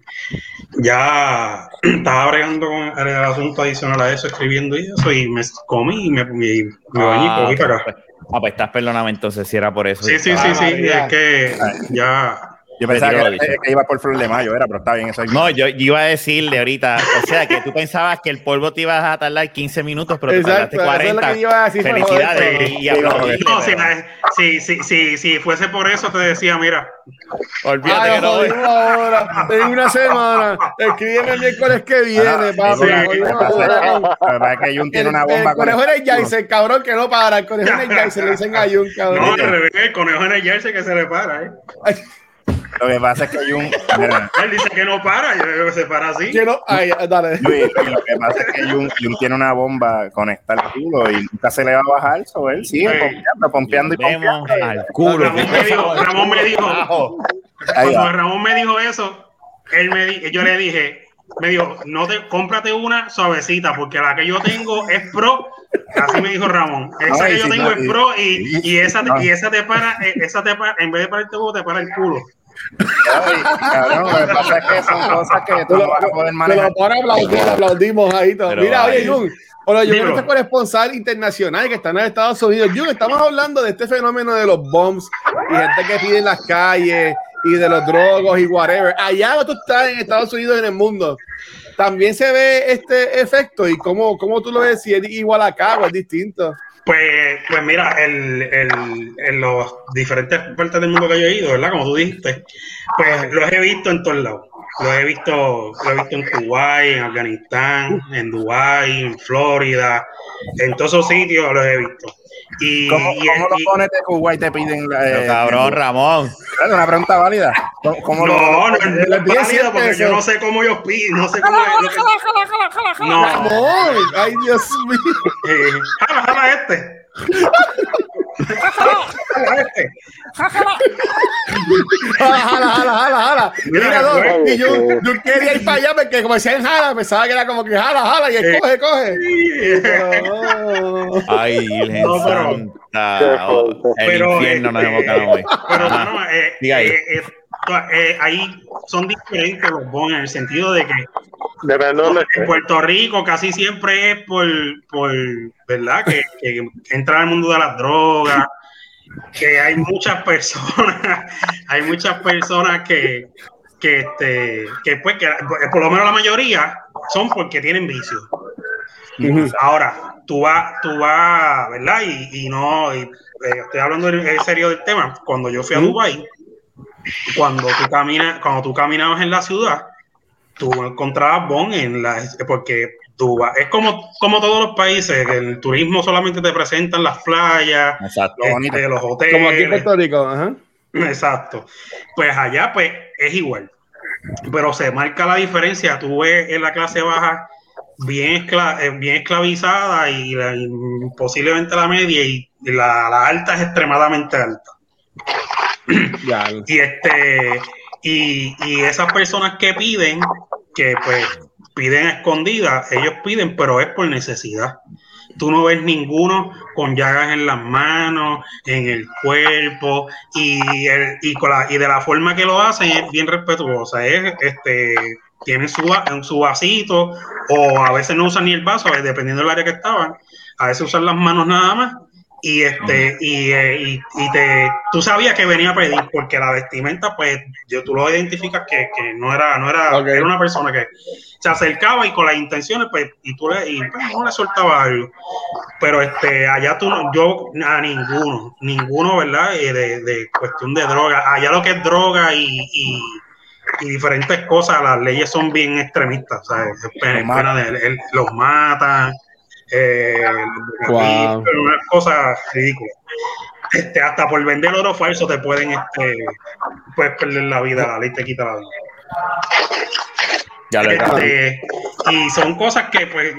ya estaba bregando con el, asunto adicional a eso, escribiendo y eso, y me comí y me, y me bañé y cogí para acá. Ah, pues estás perdóname entonces si era por eso. Sí, sí, Ah, sí, sí, María. es que ya... Yo pensaba que, dicho. que iba por Flor de Mayo, era, pero está bien, eso es- No, yo, yo iba a decirle ahorita, o sea, que tú pensabas que el polvo te ibas a tardar 15 minutos, pero te tardaste eso es lo 40. que iba a decir, Felicidades y, y No, si, si, si, si, si fuese por eso te decía, mira, Olvídate Ah, que no voy. ahora. En una semana. Escríbeme el miércoles que viene, Ah, sí, Nos sí, pasa ahora. es que- Jun tiene una El, bomba el con conejo el- en el Jason, cabrón, que no para. El conejo en el Jason le dicen a Jun, no, cabrón. al revés, el conejo en el jersey que se le para, ¿eh? Lo que pasa es que Jun, mira, Él dice que no para, yo creo que se para así. Que no- ay, dale. Luis, lo que pasa es que Jun, Jun tiene una bomba conectada al culo y nunca se le va a bajar, so él sigue Sí. pompeando, pompeando y pompeando. al culo. Ramón me dijo, Ramón me dijo, cuando. Ramón me dijo eso, él me di- yo le dije, me dijo, no te, cómprate una suavecita, porque la que yo tengo es pro. Así me dijo Ramón. Esa Ay, que yo tengo no, es y- pro y, y esa, no. y esa te para, eh, esa te para, en vez de pararte huevo, te para el culo. Ay, cabrón, lo que pasa es que son cosas que tú no vas a poder manejar. lo pone a aplaudir, aplaudimos ahí todo. Pero Mira, oye. Jun. Hola, yo Dímelo. creo que este corresponsal internacional que está en Estados Unidos. Jun, estamos hablando de este fenómeno de los bombs y gente que pide en las calles y de los drogos y whatever. Allá donde tú estás en Estados Unidos en el mundo, también se ve este efecto y cómo, cómo tú lo ves, si es igual acá o es distinto. Pues, pues mira, el, el, en los diferentes partes del mundo que yo he ido, ¿verdad? Como tú dijiste, pues los he visto en todos lados. lo he visto, lo he visto en Kuwait, en Afganistán, en Dubái, en Florida, en todos esos sitios los he visto. Y, ¿Cómo, y- cómo los y- pones de Kuwait te piden? Pero, Eh, cabrón, Ramón. Es una pregunta válida. ¿Cómo, cómo no, lo- no, no, es pide válido siete porque yo pesos. no sé cómo ellos piden, no sé cómo lo que- No, Ramón, ay Dios mío. eh, jala, jala este. Jala. Jala, jala, jala, jala, jala. Mira, güey, y yo, yo quería ir para allá porque como decían jala, pensaba que era como que jala, jala y él Eh. coge, coge. Ay, Virgen No, pero- Santa. Oh, el Pero, infierno nos este, hemos quedado hoy. Pero no, eh, Diga ahí. eh, eh, eh, ahí son diferentes los bonos en el sentido de que de en. Puerto Rico casi siempre es por, por ¿verdad? Que, que entra al mundo de las drogas, que hay muchas personas, hay muchas personas que, que, este, que pues, que por lo menos la mayoría son porque tienen vicios. Ahora, tú vas, tú vas, ¿verdad? Y, y no, y, eh, estoy hablando en en serio del tema. Cuando yo fui a Dubái, cuando tú caminas, cuando tú caminabas en la ciudad, tú encontrabas bon en la, porque Dubái es como, como todos los países, que el turismo solamente te presentan las playas, Exacto. este, los hoteles. Como aquí en Puerto Rico. Ajá. Exacto. Pues allá, pues, es igual. Pero se marca la diferencia. Tú ves en la clase baja bien, escla- eh, bien esclavizada y, la- y posiblemente la media y la, la alta es extremadamente alta. Y este y, y esas personas que piden, que pues piden a escondidas, ellos piden, pero es por necesidad. Tú no ves ninguno con llagas en las manos, en el cuerpo, y, el- y, con la- y de la forma que lo hacen es bien respetuosa. Es, este, tienen su, en su vasito, o a veces no usan ni el vaso, dependiendo del área que estaban. A veces usan las manos nada más. Y este, y, eh, y, y te, tú sabías que venía a pedir, porque la vestimenta, pues, yo, tú lo identificas que, que no era, no era, era una persona que se acercaba y con las intenciones, pues, y tú le, y, pues, no le soltaba algo. Pero este, allá tú, no- yo a ninguno, ninguno, ¿verdad? Eh, de, de cuestión de droga. Allá lo que es droga y, y, y diferentes cosas, las leyes son bien extremistas, Los matan. de- el- los matan, eh, Wow. unas cosas ridículas. Este, hasta por vender oro falso te pueden este, puedes perder la vida, la ley te quita la vida. Ya. Este, y son cosas que pues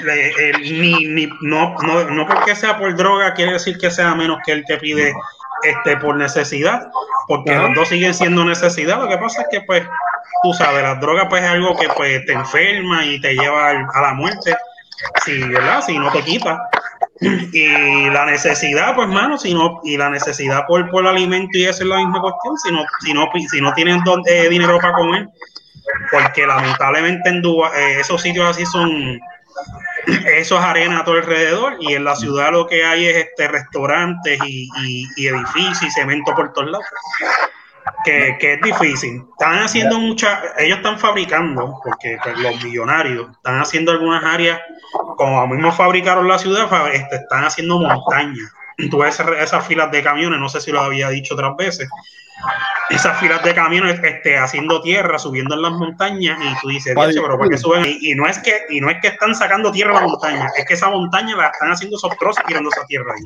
le- eh, ni, ni- no, no, no porque sea por droga quiere decir que sea menos que el que pide este por necesidad, porque Ajá. los dos siguen siendo necesidad. Lo que pasa es que pues tú sabes, las drogas pues es algo que pues te enferma y te lleva al- a la muerte, si, ¿verdad? Si no te quita. Y la necesidad, pues, mano, si no, y la necesidad por, por alimento y eso es la misma cuestión, si no, si no, si no tienen don- eh, dinero para comer, porque lamentablemente en Dubái, eh, esos sitios así son, eso es arena a todo alrededor, y en la ciudad lo que hay es este restaurantes y- y edificios y cemento por todos lados. Que, que es difícil. Están haciendo muchas, ellos están fabricando, porque pues, los millonarios están haciendo algunas áreas, como mismo fabricaron la ciudad, este, están haciendo montañas. Tú ves esas, filas de camiones, no sé si lo había dicho otras veces, esas filas de camiones este, haciendo tierra, subiendo en las montañas, y tú dices, Vale. "Diache, pero ¿para qué suben? Y, y no es que, y no es que están sacando tierra a la montaña, es que esa montaña la están haciendo esos trozos tirando esa tierra ahí.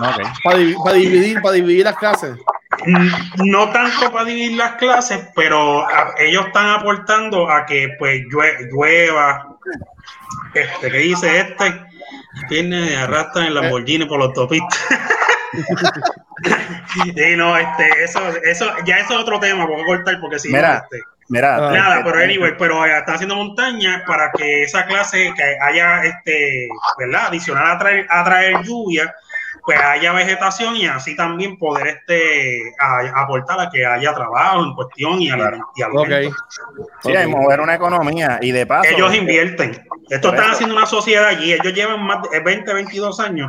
Ok. Para dividir, para dividir las clases. No tanto para dividir las clases, pero a- ellos están aportando a que pues llue- llueva. Este, que dice este? Viene arrastran el Lamborghini por la autopista. y no, este, eso, eso, ya eso es otro tema, voy a cortar porque si no, Mira. este, Mira, Ah. Nada, pero anyway, pero eh, están haciendo montañas para que esa clase que haya este, ¿verdad? Adicional a traer, a traer lluvia, pues haya vegetación y así también poder este a- aportar a que haya trabajo en cuestión y, aliment- y Ok. alimento. sí, hay mover una economía y de paso. Ellos invierten. Esto están eso. haciendo una sociedad allí. Ellos llevan más de 20, 22 años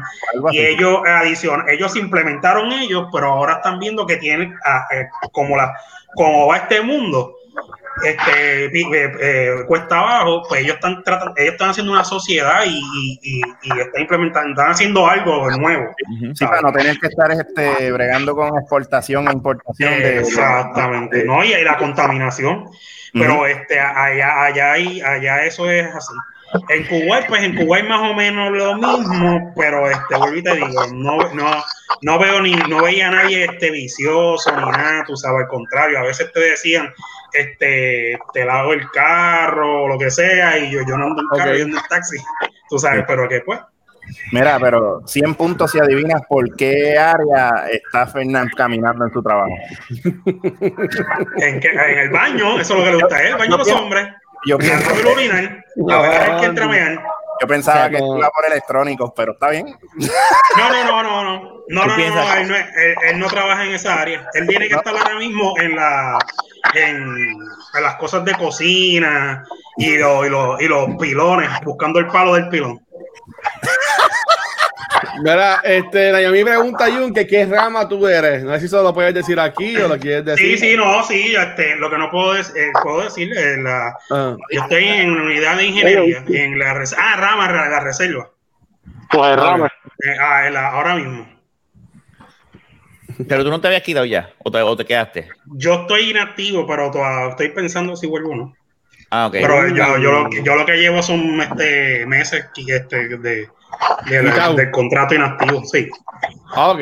y ellos adicionan, ellos implementaron ellos, pero ahora están viendo que tienen, ah, eh, como la, como va este mundo, este, eh, eh, cuesta abajo, pues ellos están tratando, ellos están haciendo una sociedad y, y, y, y están implementando, están haciendo algo nuevo. Ujú. Sí, para no tener que estar este, bregando con exportación e importación de. Exactamente, de- ¿no? Y ahí la contaminación. Pero este, allá, allá, hay, allá eso es así. En Kuwait, pues en Kuwait más o menos lo mismo, pero este, vuelvo y te digo, no, no, no veo ni, no veía a nadie este vicioso ni nada, tú sabes, al contrario, a veces te decían, este, te lavo el carro o lo que sea, y yo, yo no ando en carro, Ok. yo ando en taxi, tú sabes, pero que pues, Mira, pero 100 puntos si adivinas por qué área está Fernán caminando en su trabajo. en, que, en el baño, eso es lo que le gusta a él, el baño de los hombres, Yo, en pienso- a ver quién entra a mear. Yo pensaba O sea, que como- iba por electrónicos, pero está bien. No, no, no, no, no. No, ¿Tú no, no, piensas? no, él, no, es- él- él no trabaja en esa área. Él tiene que estar ahora mismo en la en, en las cosas de cocina y, lo- y, lo- y los pilones, buscando el palo del pilón. Mira, este, Naomi pregunta a Jun que qué rama tú eres. No sé si eso lo puedes decir aquí o lo quieres decir. Sí, sí, no, sí, este, lo que no puedo, es- eh, puedo decir, eh, la, Ah. yo estoy en una unidad de ingeniería, en la, res- ah, rama, ra- la reserva, Pues rama. Eh, ah, la- ahora mismo. Pero tú no te habías quitado ya, o te, o te quedaste. Yo estoy inactivo, pero todavía estoy pensando si vuelvo o no. Ah, ok. Pero yo, yo, lo, que- yo lo que llevo son este, meses este, de, del contrato inactivo, sí. Ah, ok.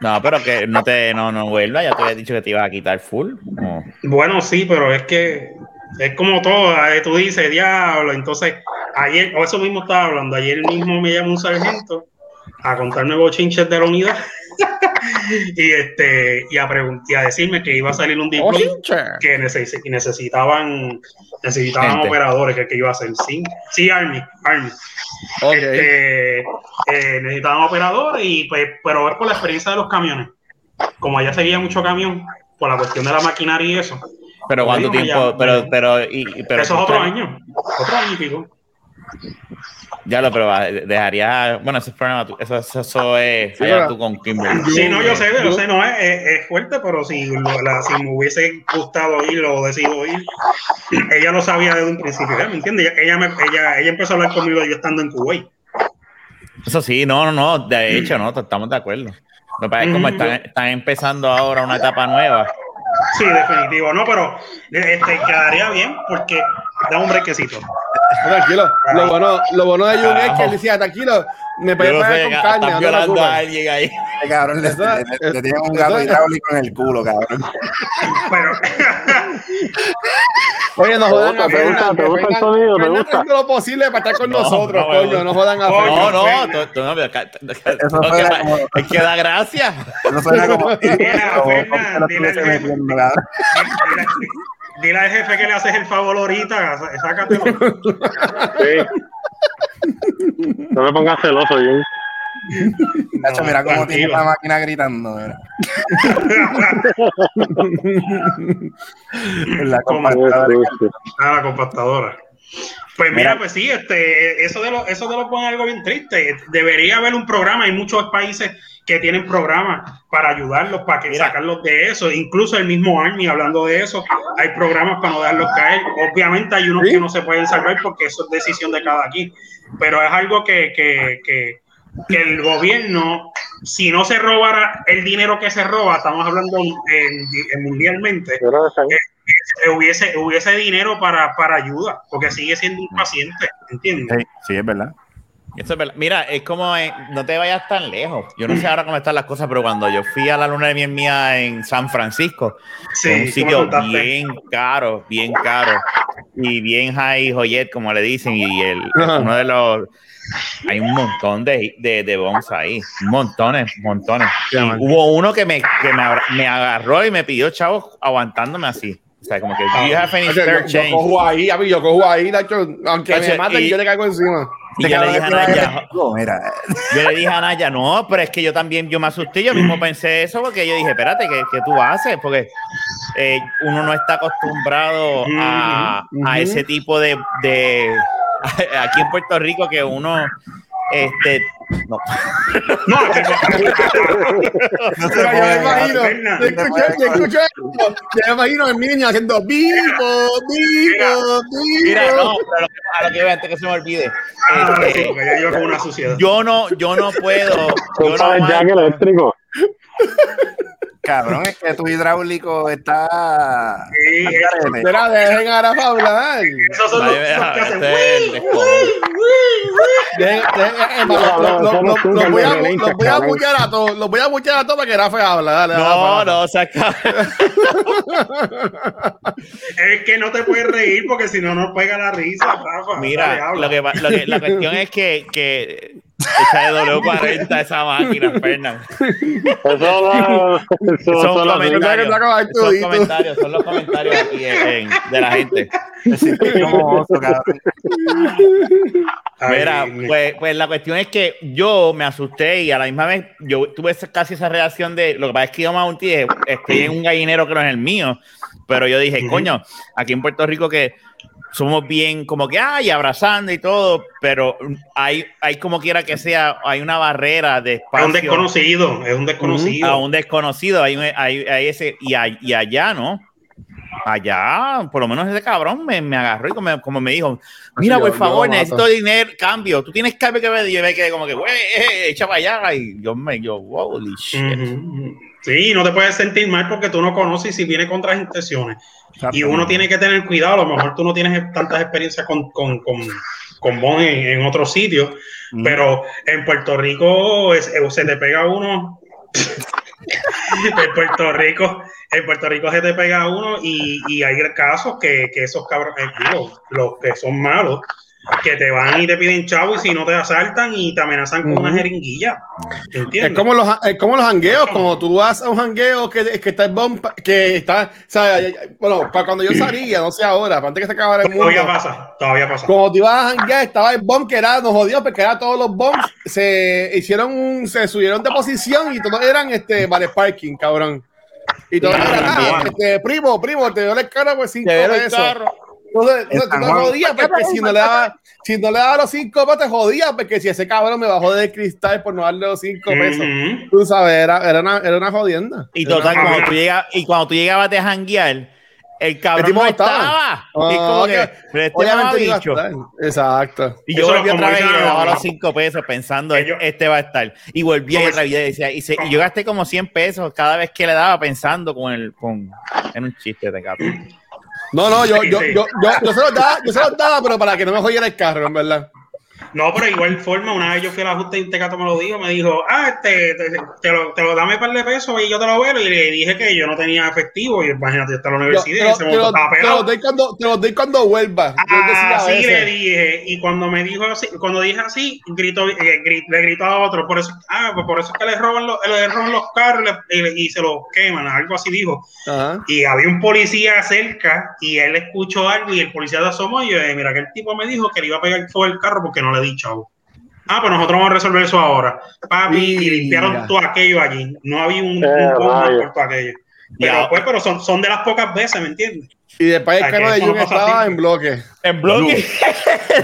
No, pero que no te no, no vuelva, ya te había dicho que te ibas a quitar full. No. Bueno, sí, pero es que es como todo, eh, tú dices, diablo, entonces ayer, o eso mismo estaba hablando, ayer mismo me llamó un sargento a contarme bochinches de la unidad y este y a, y a decirme que iba a salir un deploy que neces- que necesitaban necesitaban Gente. operadores que, que iba a hacer sí, sí Army, Army. Este, eh, necesitaban operadores, y, pues, pero es por la experiencia de los camiones. Como allá seguía mucho camión, por la cuestión de la maquinaria y eso. Pero cuánto tiempo, pero, pero, y, y- pero eso es otro año. Otro año y pico. Ya lo, pero va, dejaría, bueno, ese es problema, tu- eso, eso, eso es Sí, allá tú con Kimberly. Sí, no, yo sé, yo sé, no es, es, es fuerte, pero si, lo- la- si me hubiese gustado ir o decidido ir, ella lo sabía desde un principio. ¿me entiendes? Ella, ella, me- ella, ella empezó a hablar conmigo yo estando en Kuwait. Eso sí, no, no, no, de hecho, no, estamos de acuerdo. Lo que pasa es como están, están empezando ahora una etapa nueva, Sí, definitivo, no, pero este, quedaría bien porque da un brequecito. Tranquilo. Lo bueno, lo bueno de Jun es que él decía, tranquilo, me no pagar con carne, te violando a alguien ahí. Cabrón le, le- le- tienen un gato hidráulico en el culo, cabrón. Pero Oye, no ¿Te jodan a gusta, te gusta, Fernan. te gusta el sonido? ¿Te gusta? haciendo lo posible para estar con No, nosotros, no, coño. no. Jodan a Fernan. No, no, es que da gracia. Eso suena como. Dile a como- Fernan, dile al jefe. que le haces el favor ahorita, sá- sácatelo. Sí. No me pongas celoso, Jun. Nacho, No, mira cómo tiene la máquina gritando. mira. La compactadora. la compactadora. Pues mira, Mira. pues sí, este, eso de los, eso de los pone algo bien triste. Debería haber un programa. Hay muchos países que tienen programas para ayudarlos, para que Mira. sacarlos de eso. Incluso el mismo Army, hablando de eso, hay programas para no dejarlos caer. Obviamente hay unos Sí. que no se pueden salvar porque eso es decisión de cada quien. Pero es algo que, que, que, que el gobierno, si no se robara el dinero que se roba, estamos hablando en- en mundialmente, eh, hubiese, hubiese dinero para, para ayuda, porque sigue siendo un paciente, ¿entiendes? Sí, sí, es verdad. Eso es verdad. Mira, es como, en- no te vayas tan lejos. Yo no sé ahora cómo están las cosas, pero cuando yo fui a la luna de miel mía en San Francisco, Sí, un sitio bien caro, bien caro y bien high joyet, como le dicen, y el, uno de los hay un montón de, de, de bons ahí, montones, montones. Y hubo uno que, me, que me, me agarró y me pidió chavos aguantándome así. O sea, como que, do you have any spare yo, yo change? cojo ahí, a mí, yo cojo ahí, Nacho, aunque me maten, y- yo le caigo encima. Y yo le dije a Naya, yo le dije a Naya, no, pero es que yo también, yo me asusté, yo mismo pensé eso, porque yo dije, espérate, ¿qué, qué tú haces? Porque eh, uno no está acostumbrado a, a ese tipo de, de- aquí en Puerto Rico que uno Este, no. No, No se yo me imagino, yo escuché, yo escuché esto, yo me imagino el niño haciendo vivo, vivo, Mira, vivo. no, pero a lo que, a antes que se me olvide. ah, este, yo no, yo no puedo. Yo no jack eléctrico. Cabrón, es que tu hidráulico está. Sí. Espera, dejen a Rafa hablar. esos son los que hacen. Los voy a voy a todos, los voy a a todos para que Rafa hable. Dale, No, Rafa. no, saca. Es que no te puedes reír porque si no, no pega la risa, Rafa. Mira, habla. lo que, lo que- la cuestión es que, que echa de W40 esa máquina, Fernan. Eso no. Eso Son son comentarios, son comentarios, son los comentarios aquí en- en- de la gente. Oso, Mira, mi- pues, pues la cuestión es que yo me asusté y a la misma vez yo tuve casi esa reacción de lo que pasa es que yo me dije, estoy en un gallinero que no es el mío, pero yo dije, coño, aquí en Puerto Rico que somos bien como que ay abrazando y todo, pero hay, hay como quiera que sea, hay una barrera de es espacio un desconocido, es un desconocido. a un desconocido, hay, un- hay, hay ese, y, a- y allá, ¿no? Allá, por lo menos ese cabrón me, me agarró y como, como me dijo, mira, por favor, necesito dinero, cambio, tú tienes cambio que ver, y yo me quedé como que, güey, eh, echa para allá, y yo me, yo, holy shit. Sí, no te puedes sentir mal porque tú no conoces si viene con otras intenciones. Y uno tiene que tener cuidado, a lo mejor tú no tienes tantas experiencias con, con, con, con Bon en, en otros sitios, Mm. pero en Puerto Rico es- eh, se te pega uno. en Puerto Rico, en Puerto Rico se te pega uno y, y hay casos que, que esos cabrones, digo, los que son malos, que te van y te piden chavo y si no te asaltan y te amenazan con una jeringuilla. ¿Entiendes? Es como los, es como los jangueos, como tú vas a un jangueo que, que está el bomb, que está, o sea, bueno, para cuando yo salía, no sé ahora, para antes que se acabara el mundo. Todavía pasa, todavía pasa. Como te ibas a janguear, estaba el bomb que era, nos jodió, porque era todos los bombs, se hicieron un, se subieron de posición y todos eran este vale parking, cabrón. Y todos eran, ah, este, primo, primo, te dio el carro por cinco pesos. Entonces, En entonces, San tú te Juan. jodías porque si no le daba, si no le daba los cinco pesos, te jodía, porque si ese cabrón me bajó del cristal por no darle los cinco pesos. Tú sabes, era, era, una, era una jodienda. Y Era total, una- cuando tú llegas, y cuando tú llegabas de janguear, el cabrón tipo no no estaba. estaba. y Ah, como que, este Obviamente iba a mamabicho. estar. Exacto. Y yo volví otra vez y le daba los- cinco pesos pensando, Ellos- este va a estar. Y volví a otra vida y decía, y, se- y yo gasté como 100 pesos cada vez que le daba pensando con el, con, en un chiste de gato. No, no, yo, yo, yo, yo se los daba, yo se los daba, pero para que no me jodiera el carro, en verdad. No, pero igual forma, una vez yo fui al ajuste y un tecato me lo dijo, me dijo, ah, este, te, te lo, te lo dame un par de pesos y yo te lo veo. Y le dije que yo no tenía efectivo. Y imagínate, está en la Yo- universidad y te, lo- ese te momento lo- estaba te pegado. los doy cuando, te los doy cuando vuelva. Yo decía a Así veces. le dije, y cuando me dijo así, cuando dije así, gritó, eh, gri- le gritó a otro, por eso, ah, pues por eso es que le roban los, le roban los carros y, y- y se los queman, algo así dijo. Ajá. Y había un policía cerca y él escuchó algo y el policía se asomó y yo, eh, mira, que el tipo me dijo que le iba a pegar fuego el carro porque no le di chavo. Ah, pues nosotros vamos a resolver eso ahora. Papi, y limpiaron todo aquello allí. No había un, Eh, un por todo aquello. Pero pues, pero son, son de las pocas veces, ¿me entiendes? Y después el carro que de Jun estaba en bloque. En bloque.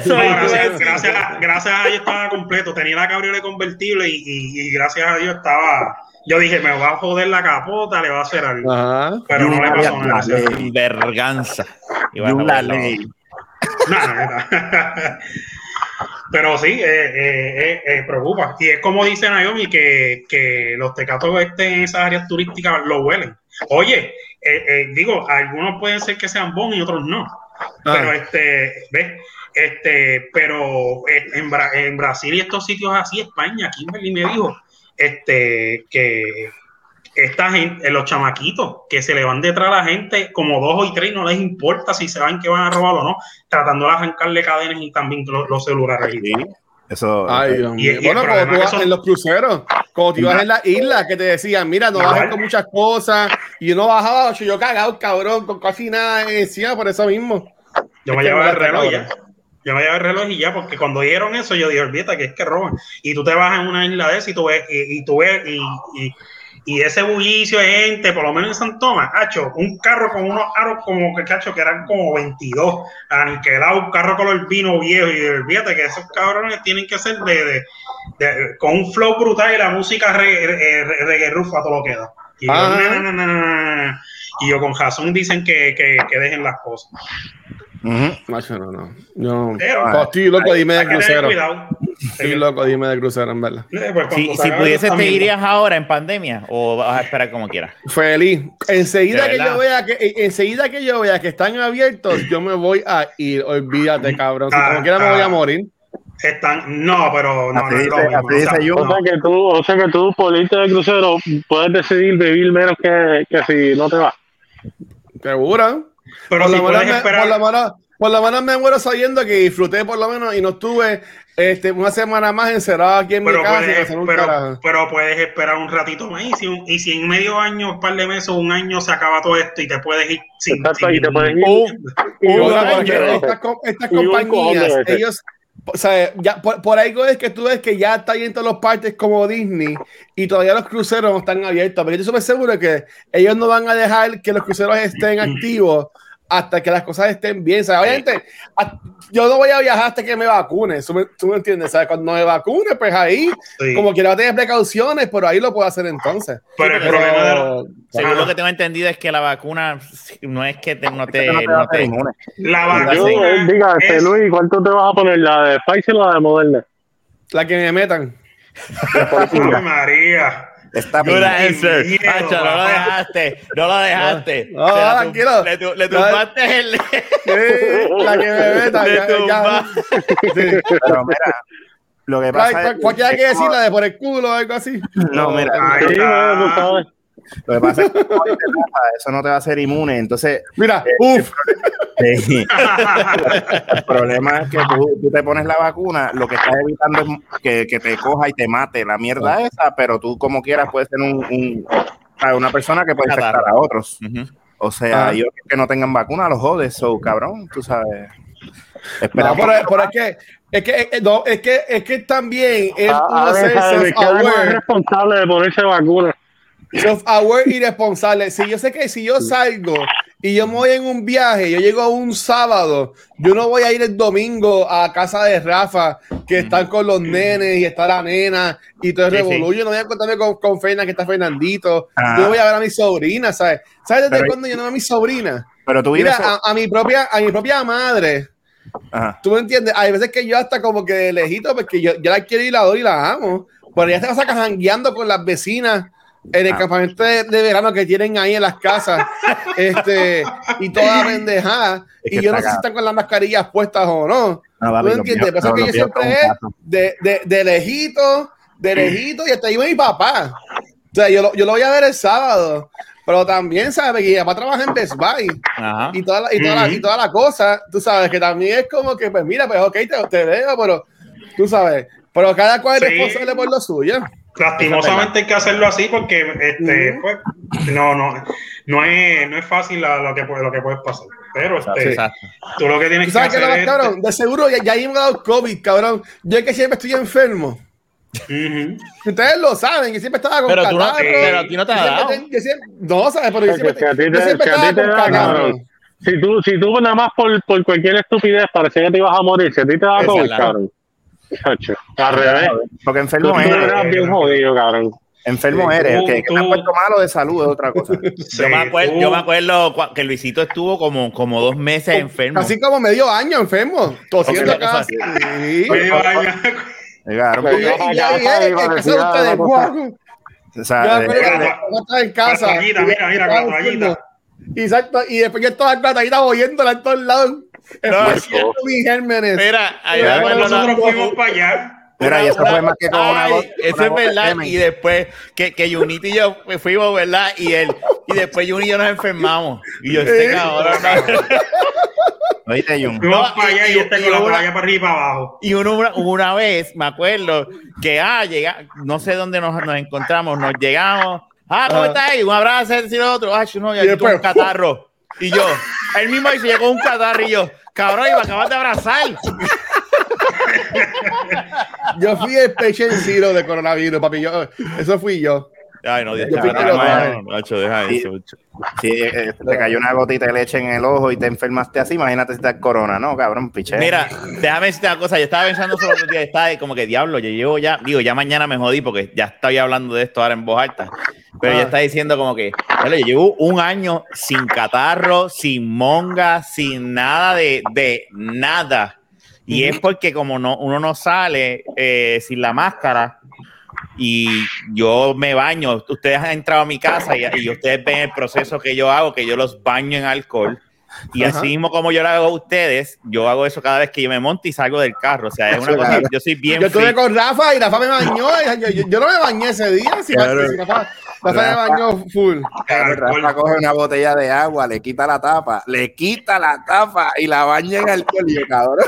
No, gracias, gracias, gracias a Dios estaba completo. Tenía la cabriolet convertible y, y- y gracias a Dios estaba. Yo dije, me va a joder la capota, le va a hacer algo. Ajá. Pero no le pasó nada. Verganza. La joderlo. ley. No, no, no. Pero sí, eh, eh, eh, preocupa. Y es como dice Naomi, que, que los tecatos estén en esas áreas turísticas lo huelen. Oye, digo, algunos pueden ser que sean bons y otros no. Pero este, ¿ves? Este, pero en, Bra- en Brasil y estos sitios así, España, Kimberly me dijo, este, que esta gente, eh, los chamaquitos, que se le van detrás a la gente como dos y tres, no les importa si se van que van a robar o no, tratando de arrancarle cadenas y también los, los celulares. Sí, Eso. Ay, Dios Y- mío. y bueno, como tú vas son- en los cruceros, como tú ibas en la isla, que te decían, mira, no bajes con muchas cosas, y uno bajaba, yo cagado, cabrón, con casi nada encima por eso mismo. Yo me Es llevaba el reloj cabrón. ya. Yo me llevaba el reloj y ya, porque cuando dijeron eso, yo dije, olvídate que es que roban. Y tú te vas en una isla de esa y tú ves, y, y tú ves, y, y, y ese bullicio de gente, por lo menos en San Tomás, hacho, un carro con unos aros como que cacho que eran como 22, aniquilado, un carro color vino viejo, y olvídate que esos cabrones tienen que ser de, de- de- con un flow brutal y la música reggae, reggae, reggae rufa, todo lo que da. Y yo, Ajá. "Na, na, na, na, na, na". Y yo con Jason dicen que, que, que dejen las cosas. Ujú. Macho, no, no. Yo, Pero- estoy loco, dime de Hay que tener crucero. cuidado. Estoy loco, dime de crucero, en verdad. Eh, pues, Si, si pudieses, ¿te irías ahora en pandemia o vas a esperar como quieras? Feliz. Enseguida que yo vea que, enseguida que yo vea que están abiertos, yo me voy a ir. Olvídate, cabrón. Si Ah, como quiera me voy ah. a morir. Están, no, pero no, Así no dice- o sea, que tú, o sea que tú de crucero puedes decidir vivir menos que, que si no te vas. Seguro. pero por, si menos me, esperar, por, lo menos, por lo menos me muero sabiendo que disfruté por lo menos y no estuve este, una semana más encerrado aquí en mi pero casa puedes, hacer un pero, pero puedes esperar un ratito más. Y si, un- y si en medio año, un par de meses, un año se acaba todo esto y te puedes ir sin. Exacto, sin y te puedes ir. estas, estas compañías, ellos, o sea, ya, por, por algo es que tú ves que ya está ahí en todos los partes como Disney y todavía los cruceros no están abiertos. Pero yo estoy súper seguro que ellos no van a dejar que los cruceros estén activos hasta que las cosas estén bien. Sea, obviamente, a- yo no voy a viajar hasta que me vacune. ¿Tú me, tú me entiendes? Sea, cuando me vacune, pues ahí, Sí. como quiera tener precauciones, pero ahí lo puedo hacer entonces. Pero el Pero- problema de la, Según lo que tengo entendido es que la vacuna no es que te, no te, Esto no te va a no hacer te- inmune. la vacuna diga, este, es- Luis, ¿cuánto te vas a poner? ¿La de Pfizer o la de Moderna? La que me metan. María. Está Good bien. answer. Hacho, no lo dejaste, no lo dejaste. No, Se la tum- tranquilo. Le, tu- le No. tumbaste el. Sí, la que me metan. Le ya- ya- tumba. sí. Pero mira, lo que pasa cual- es Cualquiera es que decirla de por el culo o algo así. No, mira, no, sabes. lo que pasa es que eso no te va a hacer inmune. Entonces, Mira, uff, el problema es que tú, tú te pones la vacuna, lo que estás evitando es que, que te coja y te mate la mierda esa, pero tú como quieras puedes ser un, una persona que puede infectar a otros. O sea, Ah. ellos que no tengan vacuna los jodes, so cabrón, tú sabes. Espera, no, pero, pero es que, es que, eh, no, es que, es que también es Ah, es responsable de ponerse vacuna. self-aware y responsable. Si yo sé que si yo salgo y yo me voy en un viaje, yo llego un sábado, yo no voy a ir el domingo a casa de Rafa, que están con los nenes y está la nena y todo el Sí, no voy a encontrarme con, con Fernan, que está Fernandito. Ah. Yo voy a ver a mi sobrina, ¿sabes? ¿Sabes desde cuándo yo no veo a mi sobrina? pero tú. Mira, a, a mi propia, a mi propia madre. Ajá. ¿Tú me entiendes? Hay veces que yo hasta como que de lejito, porque yo, yo la quiero y la doy y la amo. Pero ella se pasa jangueando con las vecinas en el Ah. campamento de, de verano que tienen ahí en las casas. este, y toda pendejada. Es y que yo no sé si están con las mascarillas puestas o no. No, ¿Tú papi, los entiendes? eso no, es que yo siempre es de, de, de lejito, de lejito, y hasta ahí va mi papá. O sea, yo lo, yo lo voy a ver el sábado. Pero también, ¿sabes? Que mi papá trabaja en Best Buy Ajá. y toda la, y toda la, y toda la cosa, tú sabes, que también es como que, pues mira, pues ok, te, te veo, pero tú sabes, pero cada cual es Sí. responsable por lo suyo. Lastimosamente hay que hacerlo así porque este, pues, no, no, no es, no es fácil la- lo que puede, lo que puedes pasar. Pero este, Exacto. tú lo que tienes ¿Tú que sabes qué es lo hacer es cabrón? De seguro ya, ya ahí me ha dado COVID, cabrón. Yo es que siempre estoy enfermo. Ustedes lo saben, que siempre estaba con Pero tú no- catarro. pero a ti no te ha Yo siempre dado. ten- yo siempre- no, ¿sabes? Pero yo Es que siempre, si a ti yo te- siempre estaba con catarro. Si tú, si tú nada más por, por cualquier estupidez parecía que te ibas a morir, si a ti te da COVID, cabrón. Al revés. Porque enfermo tú eres. bien jodido, cabrón. Enfermo Sí, eres. tú- Que, que te has puesto malo de salud es otra cosa. Sí, Yo me, acuerdo, yo me acuerdo que Luisito estuvo como, como dos meses enfermo. Así como medio año enfermo, tosiendo Ok, casi. Sí. medio año. Guau. O sea, Yo eh, que eh, estaba en casa. la toallita, mira, mira, la toallita. Exacto, y después yo estaba en la toallita oyéndola en todos lados. Mis gérmenes. Mira, ahí Mira, la- Nosotros fuimos para allá. mira, y eso fue más que con una voz. Eso es verdad. Y después que, que Junito y yo fuimos, ¿verdad? Y él, y después Juni y yo nos enfermamos. Y yo, este cabrón. Oíste, Jun. Fuimos No, para allá y- y, este con la toalla para arriba y para abajo. Y uno, una, una vez, me acuerdo, que, ah, llega, no sé dónde nos, nos encontramos, nos llegamos, ah, ¿cómo Ah. estás? Un abrazo, lo otro, ah, no, ya yo tuve un catarro. Y yo, él mismo dice, llegó un catarro y yo, cabrón, y me acabas de abrazar. Yo fui el patient zero de coronavirus, papi. Yo, eso fui yo. Ay, no, Dios, que Nacho, deja eso. Si eh, te cayó una gotita de leche en el ojo y te enfermaste así, imagínate si te das corona, ¿no, cabrón? Piché. Mira, déjame decirte una cosa. Yo estaba pensando sobre los días, estaba como que diablo, yo llevo ya, digo, ya mañana me jodí porque ya estaba hablando de esto ahora en voz alta. Pero ya Ah. está diciendo como que, yo llevo un año sin catarro, sin monga, sin nada de, de nada. Y es porque como no, uno no sale eh, sin la máscara y yo me baño, ustedes han entrado a mi casa y, y ustedes ven el proceso que yo hago, que yo los baño en alcohol. Y Ajá. así mismo como yo lo hago a ustedes, yo hago eso cada vez que yo me monto y salgo del carro. O sea, es una cosa, yo soy bien Yo estuve con Rafa y Rafa me bañó. Yo, yo- yo no me bañé ese día. Si, Claro. si Rafa, Rafa me Rafa. bañó full. Rafa coge una botella de agua, le quita la tapa, le quita la tapa y la baña en alcohol. Y yo, cabrón,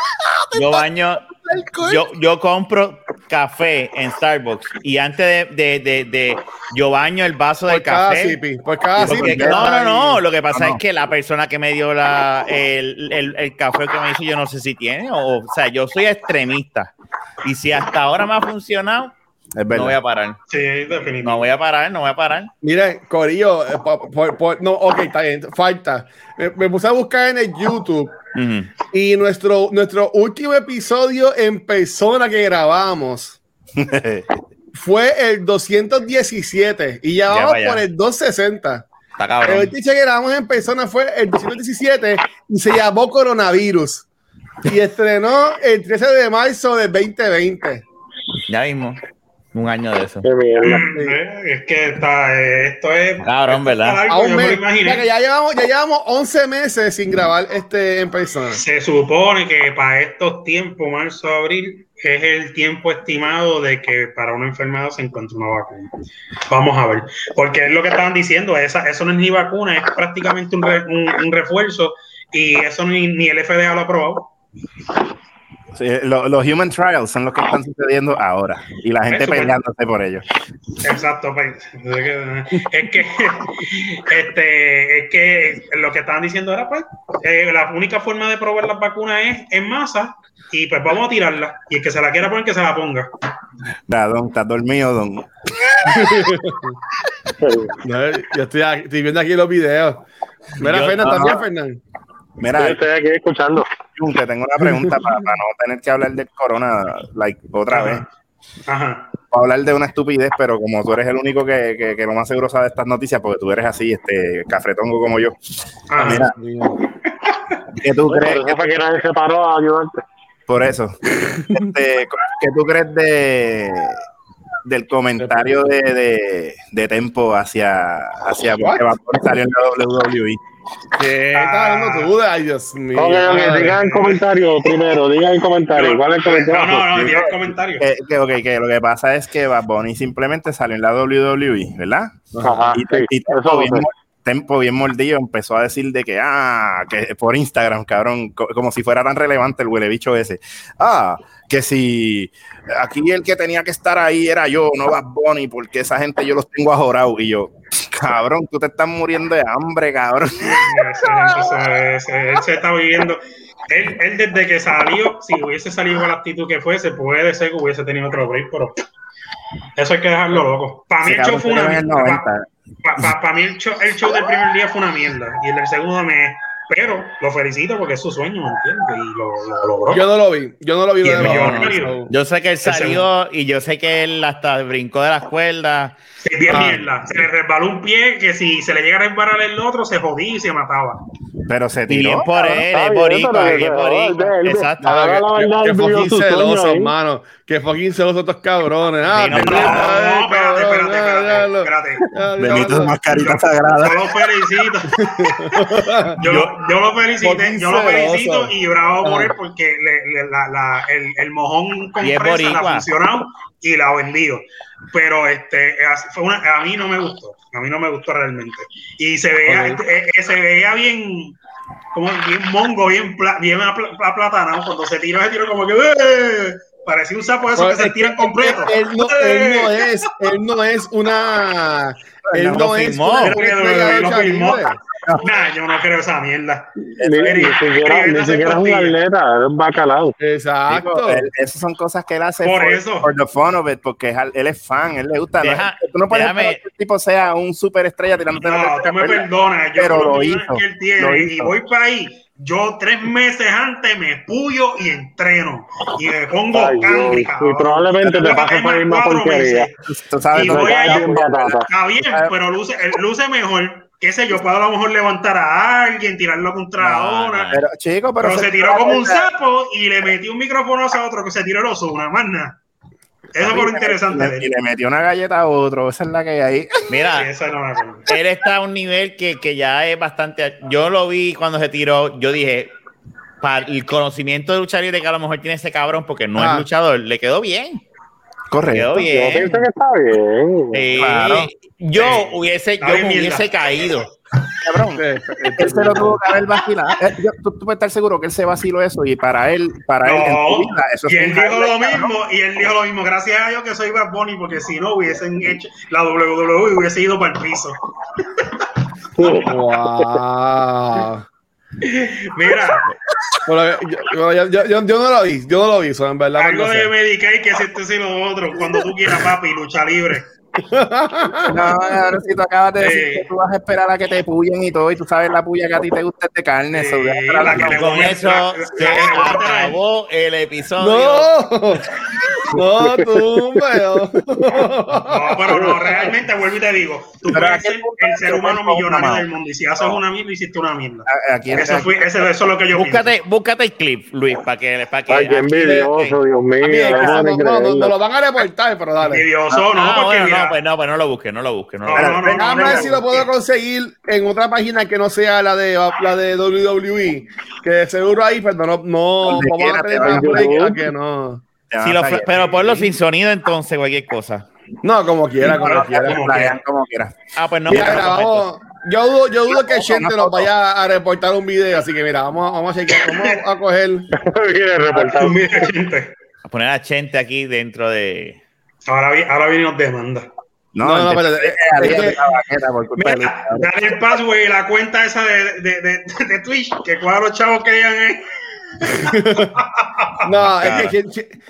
Yo baño, yo, yo compro café en Starbucks y antes de, de, de, de- yo baño el vaso del cada café. sipi. Por cada Porque- sipi. no, no, no. Lo que pasa No, no. es que la persona que me dio la, el, el, el café que me hizo, yo no sé si tiene. O, o sea, yo soy extremista. Y si hasta ahora me ha funcionado, es no voy a parar. Sí, definitivamente. No voy a parar, no voy a parar. Miren, Corillo, eh, por- por- por- no, ok, está bien, falta. Me, me puse a buscar en el YouTube Y nuestro, nuestro último episodio en persona que grabamos fue el 217 y ya Ya vamos vaya. por el 260. Está El cabrón. último que grabamos en persona fue el 217 y se llamó Coronavirus y estrenó el 13 de marzo del 2020. Ya mismo. Un año de eso. Qué mierda. Eh, Es que está, eh, esto es. Cabrón, ¿verdad? está A largo, un yo me. Ya que ya llevamos, ya llevamos 11 meses sin grabar este en persona. Se supone que para estos tiempos, marzo, abril, es el tiempo estimado de que para una enfermedad se encuentre una vacuna. Vamos a ver, porque es lo que estaban diciendo, esa, eso no es ni vacuna, es prácticamente un, re- un- un refuerzo y eso ni, ni el FDA lo ha aprobado. Sí, lo- los human trials son los que están sucediendo ahora y la gente Eso, peleándose por ellos. Exacto, pues, es que, este, es que lo que estaban diciendo era, pues, eh, la única forma de probar las vacunas es en masa y pues vamos a tirarlas y el que se la quiera poner que se la ponga. Da, don, estás dormido, don. No, yo estoy, aquí- estoy viendo aquí los videos. Mira, Ajá. también, Fernán. Mira, Yo estoy aquí escuchando. Te tengo una pregunta para, para no tener que hablar del corona like, otra vez. Ajá. Para hablar de una estupidez, pero como tú eres el único que, que, que lo más seguro sabe de estas noticias, porque tú eres así, este cafretongo como yo. Ajá. Mira, ¿qué tú Por crees? eso fue que nadie se paró a ayudarte. Por eso. Este, ¿Qué tú crees de del comentario de, de, de Tempo hacia, hacia Bunny salió en la WWE? ¿Qué estás hablando tú? Ay, Dios mío. Ok, ok, digan el comentario primero, digan el comentario. ¿Cuál es el comentario? No, no, no, tira el comentario. Que, que, ok, que lo que pasa es que Bad Bunny simplemente salió en la WWE, ¿verdad? Ajá, y, sí, y eso bien. Tempo bien mordido empezó a decir de que, ah, que por Instagram, cabrón, co- como si fuera tan relevante el huele bicho ese. Ah, que si aquí el que tenía que estar ahí era yo, no Bad Bunny, porque esa gente yo los tengo ajorado. Y yo, cabrón, tú te estás muriendo de hambre, cabrón. Ese- ese- ese- él se está viviendo. Él, él desde que salió, si hubiese salido con la actitud que fuese, puede ser que hubiese tenido otro break, pero eso hay que dejarlo loco. Para mí el show fue una mierda. 90. Para mí el show, el show del primer día fue una mierda y el del segundo me. Pero lo felicito porque es su sueño, ¿me entiendes? Y lo, lo logró. Yo no lo vi. Yo no lo vi. De nuevo. millonario. Yo sé que él salió y yo sé que él hasta brincó de las cuerdas. Sí, bien Ah. mierda. Se le resbaló un pie que si se le llega a resbalar el otro, se jodía y se mataba. Pero se Y bien tiró. por él, es boricua, él- Exacto. Que, fucking ahí. hermano. Que fucking celosos estos cabrones. Ah, no, no, No, espérate, espérate, espérate, Benito diablo. mascarita sagrada. Yo lo felicito. Yo, lo- yo lo felicité, yo lo felicito y bravo por Ah. él porque le- le- la- la- el, el mojón con fresa le ha funcionado y la ha vendido. Pero este fue una, a mí no me gustó, a mí no me gustó realmente. Y se veía, Ok. eh, eh, se veía bien, como bien mongo, bien, pla- bien apl- aplatanado. Cuando se tiró, se tiró como que ¡eh! parecía un sapo Pues, que se es tiran que- completo. Él no, él no es, él no es una. Él no es filmó. una Nah, yo no creo esa mierda. Ni, ni siquiera, ni siquiera es un atleta, es un bacalao. Exacto. Digo, él- esas son cosas que él hace Por for, eso. for the fun of it, porque él es fan, él le gusta. ¿no? Deja- Tú no puedes que el tipo sea un superestrella tirándote la No, tú me perdonas. Yo Pero lo hizo, que él tiene lo y voy para ahí. Yo tres meses antes me puyo y entreno. Y me pongo cabrón. y probablemente te pases por la misma porquería. meses. Tú, sabes Y lo voy a. Está bien, pero luce, eh, luce mejor. Qué sé yo, puedo a lo mejor levantar a alguien, tirarlo contra No, una. no. Pero, chico, pero, Pero se tiró como un sapo y le metió un micrófono a otro que se tiró el oso, una más nada. Eso fue lo interesante de Y le metió una galleta a otro, esa es la que hay. Mira, Esa no me acuerdo. él está a un nivel que, que ya es bastante. Yo lo vi cuando se tiró. Yo dije, para el conocimiento de luchar libre que a lo mejor tiene ese cabrón, porque no Ah. es luchador, le quedó bien. Quedó Correcto. Yo bien. pienso que está bien. Sí. Claro. Yo hubiese, yo me hubiese caído. Cabrón. Él se lo tuvo que haber vacilado. Eh, yo- tú, tú puedes estar seguro que él se vaciló eso y para él, para él, en No, vida, eso y él dijo lo mismo, y él dijo lo mismo. Gracias a Dios que soy Bad Bunny, porque si no hubiesen hecho la WWE hubiese ido para el piso. Wow. Mira, Bueno, yo, yo, yo, no lo vi, yo no lo vi, so, en verdad. algo no sé. de Medicaid que si esto y lo otro. Cuando tú quieras, papi, lucha libre. No, ahora si tú acabas de decir que tú vas a esperar a que te puyen y todo, y tú sabes la puya que a ti te gusta es de carne. Sí, la a que Con la- eso la- se la- la- acabó el episodio. No, no, tú, pero. No, pero no, realmente vuelvo y te digo, tú Pero puedes ser el ser humano millonario del mundo y si haces una mierda, hiciste una mierda. aquí- Eso, aquí- fue, eso, eso es lo que yo Búscate, búscate el clip, Luis, para que, para que Ay, qué envidioso, Dios mío. No no, no, no, creerlo. no lo van a reportar, pero dale. Envidioso, no, Ah, porque bueno, mira, no, pues no, pues no lo busques, no lo busques. No lo No, no, no, Déjame no, ver no, si lo puedo no. conseguir en otra página que no sea la de la de WWE. Que de seguro ahí, pero no, no Donde vamos quiera a tener break a que no. Si lo pero ponlo sin sonido entonces, cualquier cosa. No, como quiera, como No, quiera. como quiera. como quieras. Ah, pues no. Mira, pues no, mira, pues vamos. Yo dudo, yo dudo que una nos vaya a reportar un video, así que mira, vamos, vamos a chequear, vamos a coger. Reportar. Mira, gente, a poner a Chente aquí dentro de. Ahora, vi- ahora viene nos demanda. No, No, no, que- Luis. dale el password y la cuenta esa de, de, de, de Twitch, que cuando los chavos querían eh. No, es que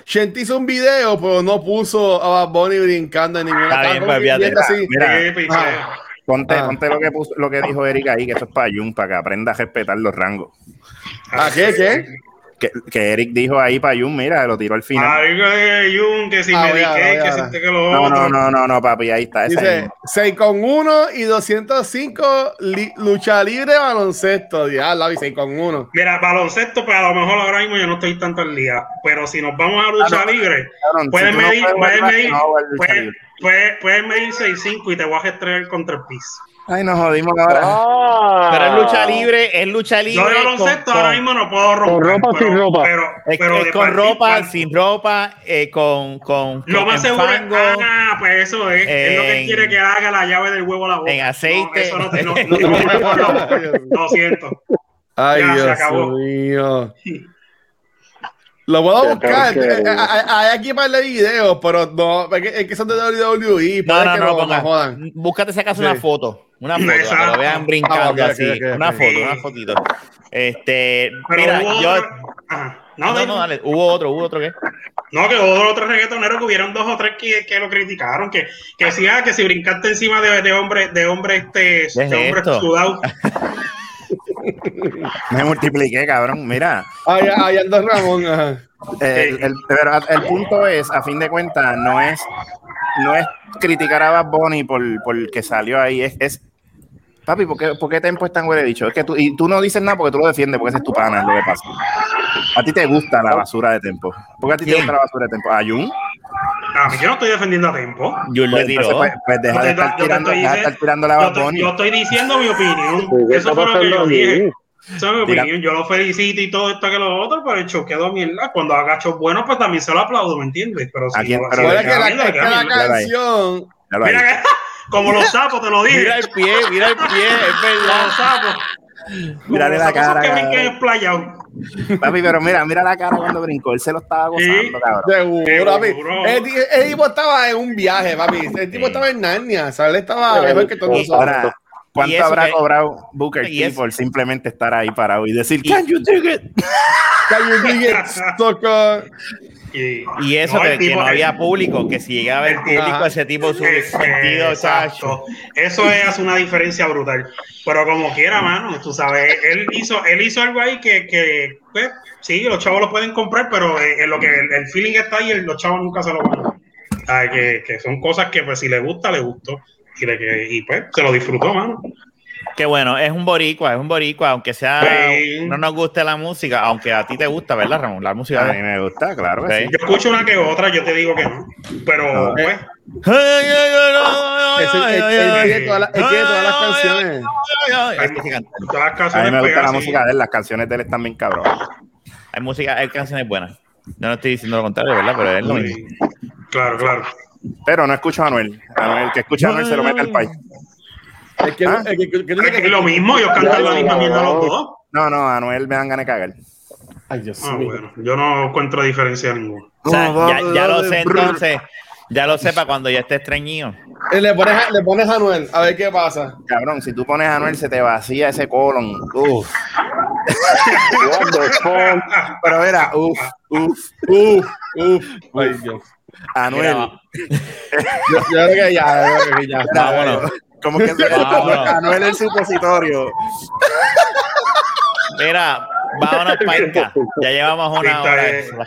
Chente hizo un video, pero no puso a Bad Bunny brincando en ninguna Está bien, pues, que fíjate. así. Mira. Ah. Ponte, Ah. ponte lo que puso, lo que dijo Erika ahí, que esto es para Jun, para que aprenda a respetar los rangos. ¿Ah, qué, qué? Que, que Eric dijo ahí para Jun, mira, lo tiró al final. De Jun, que si Ah, voy a- que si este, que lo No, no, no, no, no, papi, ahí está. Dice mismo. 6 con 1 y 205 li- lucha libre baloncesto. Ya, la 6 con 1. Mira, baloncesto, pues a lo mejor ahora mismo yo no estoy tanto al día. Pero si nos vamos a lucha Ah, no. libre, Cabrón, puedes si tú no medir, puedes medir, puedes, puedes, puedes medir 6'5 y te voy a estrellar contra el piso. Ay, nos jodimos ahora. Ah. Pero es lucha libre, es lucha libre. Yo de con- baloncesto con- ahora mismo no puedo romper. ropa o pero, sin ropa? Pero, es- pero es de con ropa, sin ropa, eh, con, con, Lo con más seguro es, ah, pues eso es, es lo que quiere que haga la llave del huevo a la boca. en aceite. No, eso no te, no, lo siento. Ay, Ya, se Dios acabó. mío. Lo puedo Qué buscar. Eh, Hay aquí par de videos, pero no, es que, es que son de WWE. No, no, no, no, no jodan. Búscate si acaso una foto. Una foto, para que Exacto. lo vean brincando Ah, ok, así. Una foto, una fotito. Este, Pero mira, hubo yo. otro- Ajá. No, No, dale. Hubo otro, hubo otro qué. No, que hubo otros reggaetoneros que hubieron dos o tres que, que lo criticaron, que, que decía que si brincaste encima de, de hombre, de hombre este, ¿Qué es de hombre esto? sudado. Me multipliqué, cabrón. Mira, ay, Aldo Ramón. ajá. El, el- pero el punto es, a fin de cuentas, no es, no es criticar a Bad Bunny por, por que salió ahí, es, es papi, ¿por qué, por qué Tempo es tan huele bicho? Es que tú, y tú no dices nada porque tú lo defiendes, porque ese es tu pana, es lo que pasa. A ti te gusta la basura de Tempo. ¿Por qué a ti te gusta la basura de Tempo? ¿A Jun? A mí yo no estoy defendiendo a Tempo. Yo le Pues, tiró. pues, pues deja de te- estar te tirando, deja de estar tirándole a Yo, Bunny. yo estoy diciendo mi opinión. ¿Qué Eso fue lo que yo dije. Opinión. Yo lo felicito y todo esto que lo otro, pero el show quedó mierda. Cuando haga show bueno, pues también se lo aplaudo, ¿me entiendes? Pero si ¿A quién? no, Pero que la, mierda, que la canción. Mira que, como los sapos, te lo dije. Mira el pie, mira el pie, es Los verdad. sapos. Mírale la los sapos cara, que. Papi, pero mira, mira la cara cuando brincó. Él se lo estaba gozando, Sí. cabrón. Seguro, papi. El, ti- el tipo estaba en un viaje, papi. El tipo estaba en Narnia. O sea, él estaba mejor que nosotros. Ahora, ¿Cuánto habrá que- cobrado Booker T eso- por simplemente estar ahí parado y decir, Y- Can you dig it? Can you dig it, sucker? Y, Y eso no, que, el que no había público, que si llegaba a haber público, Ajá. ese tipo su Eh, sentido, Exacto. Eso es, hace una diferencia brutal. Pero como quiera, mano, tú sabes, él hizo, él hizo algo ahí que, que pues, sí, los chavos lo pueden comprar, pero en lo que el, el feeling está ahí, los chavos nunca se lo van a dar. Ah, que, que son cosas que, pues, si le gusta, le gustó. Y, le, que, y pues, se lo disfrutó, mano. Que bueno, es un boricua, es un boricua, aunque sea, Sí. no nos guste la música, aunque a ti te gusta, ¿verdad, Ramón? La música A de... mí me gusta, claro que Sí. Yo escucho una que otra, yo te digo que no. Pero, pues, Él tiene todas las- todas canciones. Hay música, todas las A canciones mí me gusta la música de él, las canciones de él están bien cabronas. hay música, hay canciones buenas. Yo no estoy diciendo lo contrario, ¿verdad? Pero es lo mismo. Claro, claro. Pero no escucho a Anuel. Anuel, el que escucha a Anuel se lo mete al país. Es que, Ah. es que- Es que lo mismo, ellos cantan la misma mierda los dos. No, no, a Anuel me dan ganas de cagar. Ay, Dios Ah, mío. bueno, yo no encuentro diferencia ninguna. O sea, ya, ya lo sé entonces, ya lo sé para cuando ya esté estreñido. Eh, Le pones, a- le pones a Anuel, a ver qué pasa. Cabrón, si tú pones a Anuel se te vacía ese colon. Uf. What the fuck? Pero mira, uf, uf. Uf, uf. Ay, Dios. Anuel. Yo, yo creo que ya, yo creo que ya. Vámonos. ¿Cómo que se Vámonos. Anuel el supositorio? Mira, vámonos para acá. Ya llevamos una hora.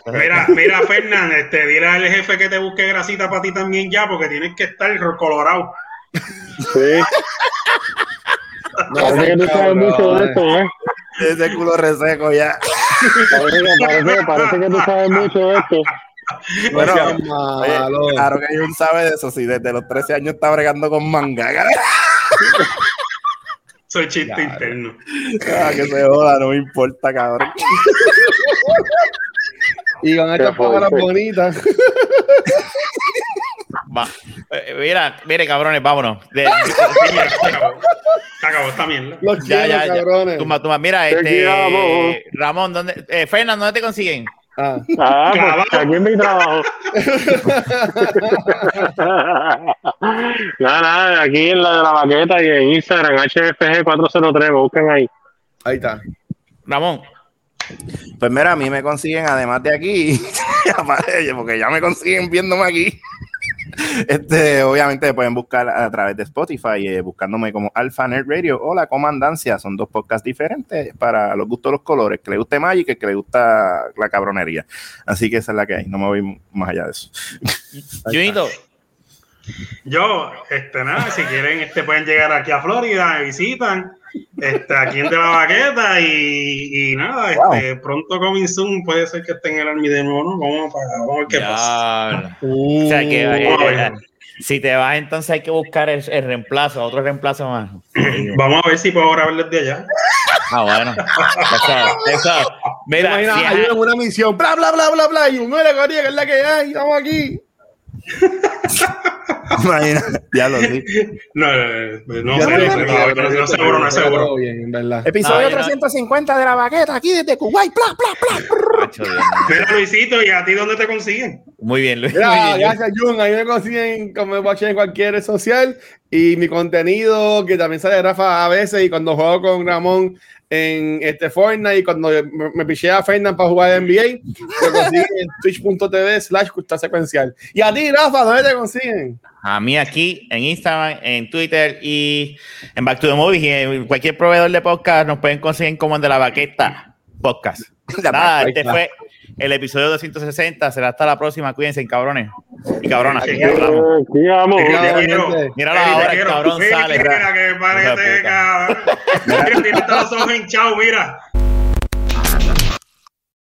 Mira, mira, Fernández, este, dile al jefe que te busque grasita para ti también ya, porque tienes que estar colorado. Sí. Parece que tú sabes mucho de esto, ¿eh? Ese culo reseco ya. Parece que, parece, parece que tú sabes mucho de esto. Bueno, oye, claro que Jun sabe de eso. Si desde los 13 años está bregando con manga. Soy chiste interno. Ah, que se joda, no me importa, cabrón. Y con estas palabras bonitas. Va. Eh, Mira, mire, cabrones, vámonos. De- Se acabó. Se acabó esta mierda. Los ya, quiero, ya, ya. cabrones. Tuma, tuma. Mira, Te este. Ramón, ¿dónde? Eh, Fernan, ¿dónde te consiguen? Ah. Ah, pues aquí en mi trabajo. nada, nada, aquí en la de la baqueta y en Instagram, HFG403, me buscan ahí. Ahí está. Ramón. Pues mira, a mí me consiguen, además de aquí, porque ya me consiguen viéndome aquí. Este, obviamente me pueden buscar a través de Spotify, eh, buscándome como Alpha Nerd Radio o La Comandancia. Son dos podcasts diferentes para los gustos los colores, que le guste Magic y que le gusta la cabronería. Así que esa es la que hay, no me voy más allá de eso. Junito. Yo, este, nada, si quieren, este, pueden llegar aquí a Florida, me visitan, este, aquí en De La Baqueta y, y nada, este, pronto coming soon, puede ser que esté en el Army de nuevo, ¿no? Vamos, a, vamos a ver qué pasa. Ya. O sea que eh, Uh, eh, si te vas, entonces hay que buscar el, el reemplazo, otro reemplazo más. Vamos a ver si puedo grabar desde allá. Ah, bueno. Eso, eso. Mira, Imagina, si en una misión, bla, bla, bla, bla, bla, y un que es la que hay, estamos aquí. Ya lo sí. No, no, no, no no no, no seguro, no es seguro. Todo bien, en verdad. Episodio No, yo no- 350 de la baqueta, aquí desde Kuwait, bla, bla, bla. Mira, Luisito, ¿y a ti dónde te consiguen? Muy bien, Luis. Gracias, Jun. Ahí me consiguen como watch en cualquier red social. Y mi contenido, que también sale Rafa a veces, y cuando juego con Ramón en este Fortnite, y cuando me, me piché a Fernan para jugar NBA, me consiguen en twitch.tv slash secuencial. Y a ti, Rafa, ¿dónde te consiguen? A mí aquí en Instagram, en Twitter y en Back to the Movies y en cualquier proveedor de podcast nos pueden conseguir como el de la baqueta podcast. La Nada, este fue el episodio 260. Será hasta la próxima. Cuídense, cabrones y cabronas. Hablamos. Aquí vamos. Mira, te ahora, el cabrón sale. Mira, que parece, cabrón. Mira, tiene todos los ojos hinchados, mira.